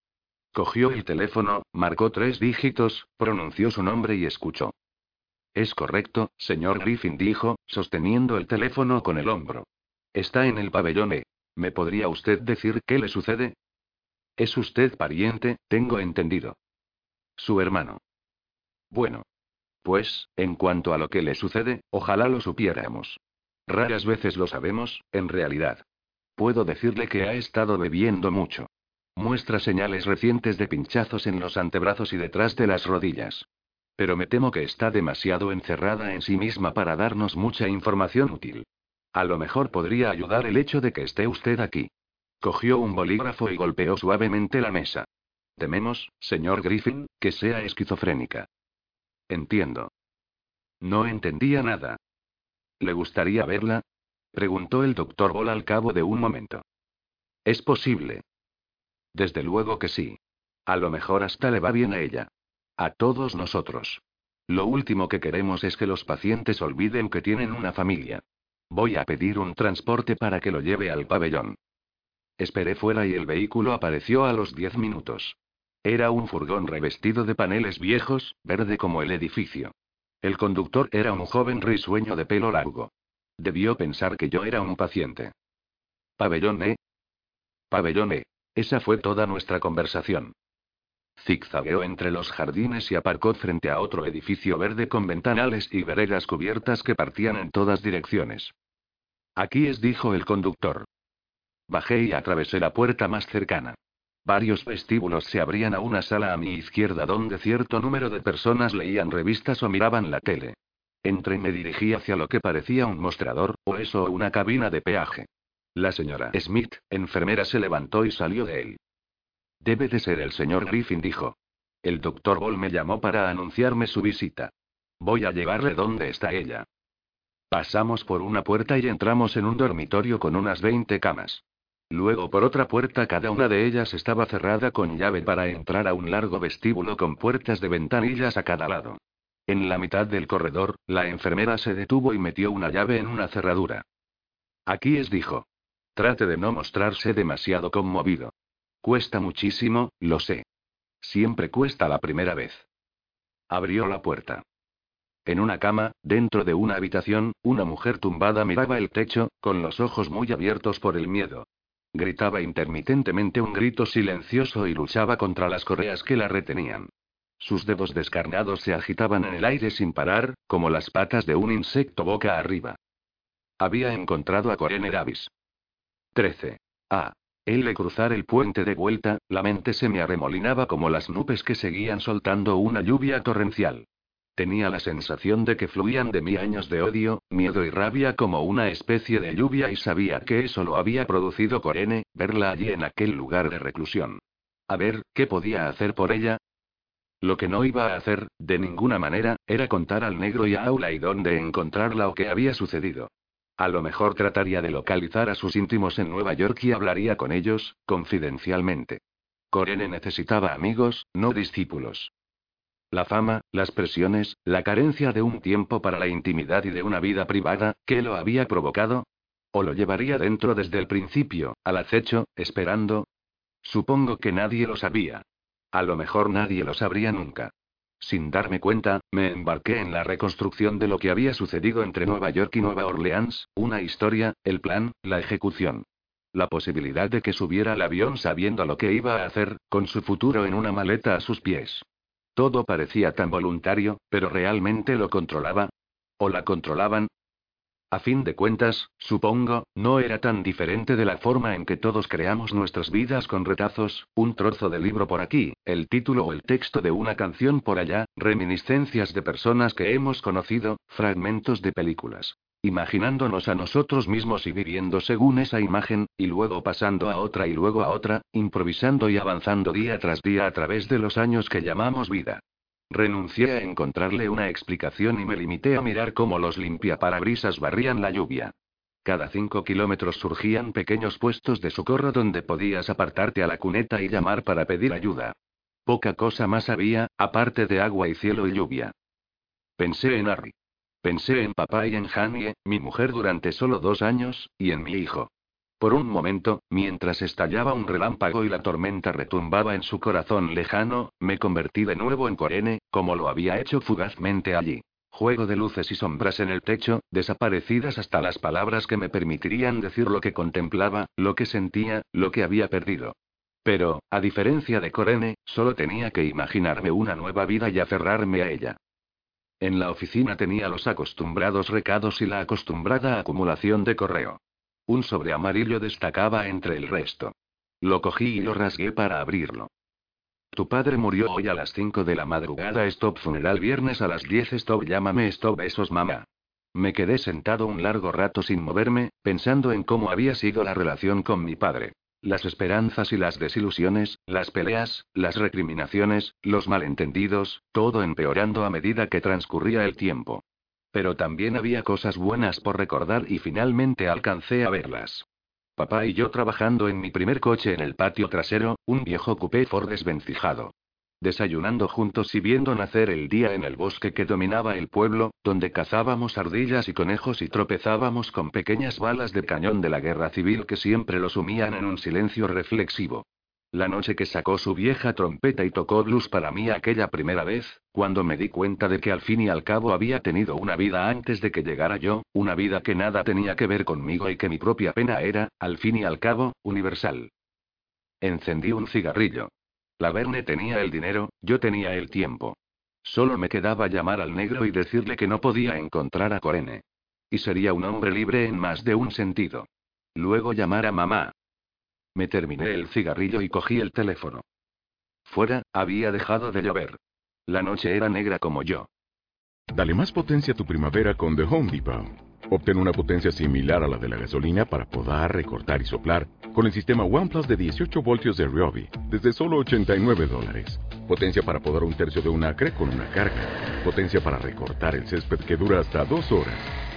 Cogió el teléfono, marcó tres dígitos, pronunció su nombre y escuchó. Es correcto, señor Griffin dijo, sosteniendo el teléfono con el hombro. Está en el pabellón E. ¿Me podría usted decir qué le sucede? Es usted pariente, tengo entendido. Su hermano. Bueno. Pues, en cuanto a lo que le sucede, ojalá lo supiéramos. Raras veces lo sabemos, en realidad. Puedo decirle que ha estado bebiendo mucho. Muestra señales recientes de pinchazos en los antebrazos y detrás de las rodillas. Pero me temo que está demasiado encerrada en sí misma para darnos mucha información útil. A lo mejor podría ayudar el hecho de que esté usted aquí. Cogió un bolígrafo y golpeó suavemente la mesa. Tememos, señor Griffin, que sea esquizofrénica. Entiendo. No entendía nada. ¿Le gustaría verla? preguntó el doctor Ball al cabo de un momento. Es posible. Desde luego que sí. A lo mejor hasta le va bien a ella. A todos nosotros. Lo último que queremos es que los pacientes olviden que tienen una familia. Voy a pedir un transporte para que lo lleve al pabellón. Esperé fuera y el vehículo apareció a los diez minutos. Era un furgón revestido de paneles viejos, verde como el edificio. El conductor era un joven risueño de pelo largo. Debió pensar que yo era un paciente. Pabellón E. Pabellón E. Esa fue toda nuestra conversación. Zigzagueó entre los jardines y aparcó frente a otro edificio verde con ventanales y veredas cubiertas que partían en todas direcciones. Aquí es, dijo el conductor. Bajé y atravesé la puerta más cercana. Varios vestíbulos se abrían a una sala a mi izquierda donde cierto número de personas leían revistas o miraban la tele. Entré y me dirigí hacia lo que parecía un mostrador, o eso una cabina de peaje. La señora Smith, enfermera, se levantó y salió de él. Debe de ser el señor Griffin, dijo. El doctor Ball me llamó para anunciarme su visita. Voy a llevarle donde está ella. Pasamos por una puerta y entramos en un dormitorio con unas 20 camas. Luego por otra puerta cada una de ellas estaba cerrada con llave para entrar a un largo vestíbulo con puertas de ventanillas a cada lado. En la mitad del corredor, la enfermera se detuvo y metió una llave en una cerradura. Aquí es, dijo. Trate de no mostrarse demasiado conmovido. Cuesta muchísimo, lo sé. Siempre cuesta la primera vez. Abrió la puerta. En una cama, dentro de una habitación, una mujer tumbada miraba el techo, con los ojos muy abiertos por el miedo. Gritaba intermitentemente un grito silencioso y luchaba contra las correas que la retenían. Sus dedos descarnados se agitaban en el aire sin parar, como las patas de un insecto boca arriba. Había encontrado a Corene Davis. 13. A. De cruzar el puente de vuelta, la mente se me arremolinaba como las nubes que seguían soltando una lluvia torrencial. Tenía la sensación de que fluían de mí años de odio, miedo y rabia como una especie de lluvia y sabía que eso lo había producido Corene, verla allí en aquel lugar de reclusión. A ver, ¿qué podía hacer por ella? Lo que no iba a hacer, de ninguna manera, era contar al negro y a Aula y dónde encontrarla o qué había sucedido. A lo mejor trataría de localizar a sus íntimos en Nueva York y hablaría con ellos, confidencialmente. Corene necesitaba amigos, no discípulos. La fama, las presiones, la carencia de un tiempo para la intimidad y de una vida privada, ¿qué lo había provocado? ¿O lo llevaría dentro desde el principio, al acecho, esperando? Supongo que nadie lo sabía. A lo mejor nadie lo sabría nunca. Sin darme cuenta, me embarqué en la reconstrucción de lo que había sucedido entre Nueva York y Nueva Orleans, una historia, el plan, la ejecución. La posibilidad de que subiera al avión sabiendo lo que iba a hacer, con su futuro en una maleta a sus pies. Todo parecía tan voluntario, pero realmente lo controlaba. ¿O la controlaban? A fin de cuentas, supongo, no era tan diferente de la forma en que todos creamos nuestras vidas con retazos, un trozo de libro por aquí, el título o el texto de una canción por allá, reminiscencias de personas que hemos conocido, fragmentos de películas. Imaginándonos a nosotros mismos y viviendo según esa imagen, y luego pasando a otra y luego a otra, improvisando y avanzando día tras día a través de los años que llamamos vida. Renuncié a encontrarle una explicación y me limité a mirar cómo los limpiaparabrisas barrían la lluvia. Cada cinco kilómetros surgían pequeños puestos de socorro donde podías apartarte a la cuneta y llamar para pedir ayuda. Poca cosa más había, aparte de agua y cielo y lluvia. Pensé en Harry. Pensé en papá y en Janie, mi mujer durante solo dos años, y en mi hijo. Por un momento, mientras estallaba un relámpago y la tormenta retumbaba en su corazón lejano, me convertí de nuevo en Corene, como lo había hecho fugazmente allí. Juego de luces y sombras en el techo, desaparecidas hasta las palabras que me permitirían decir lo que contemplaba, lo que sentía, lo que había perdido. Pero, a diferencia de Corene, solo tenía que imaginarme una nueva vida y aferrarme a ella. En la oficina tenía los acostumbrados recados y la acostumbrada acumulación de correo. Un sobre amarillo destacaba entre el resto. Lo cogí y lo rasgué para abrirlo. Tu padre murió hoy a las 5 de la madrugada. Stop funeral viernes a las 10. Stop llámame. Stop besos mamá. Me quedé sentado un largo rato sin moverme, pensando en cómo había sido la relación con mi padre. Las esperanzas y las desilusiones, las peleas, las recriminaciones, los malentendidos, todo empeorando a medida que transcurría el tiempo. Pero también había cosas buenas por recordar y finalmente alcancé a verlas. Papá y yo trabajando en mi primer coche en el patio trasero, un viejo coupé Ford desvencijado. Desayunando juntos y viendo nacer el día en el bosque que dominaba el pueblo, donde cazábamos ardillas y conejos y tropezábamos con pequeñas balas de cañón de la guerra civil que siempre lo sumían en un silencio reflexivo. La noche que sacó su vieja trompeta y tocó blues para mí aquella primera vez, cuando me di cuenta de que al fin y al cabo había tenido una vida antes de que llegara yo, una vida que nada tenía que ver conmigo y que mi propia pena era, al fin y al cabo, universal. Encendí un cigarrillo. La Verne tenía el dinero, yo tenía el tiempo. Solo me quedaba llamar al negro y decirle que no podía encontrar a Corene. Y sería un hombre libre en más de un sentido. Luego llamar a mamá, me terminé el cigarrillo y cogí el teléfono. Fuera, había dejado de llover. La noche era negra como yo. Dale más potencia a tu primavera con The Home Depot. Obtén una potencia similar a la de la gasolina para poder recortar y soplar con el sistema OnePlus de 18 voltios de Ryobi desde solo 89 dólares. Potencia para podar un tercio de un acre con una carga. Potencia para recortar el césped que dura hasta dos horas.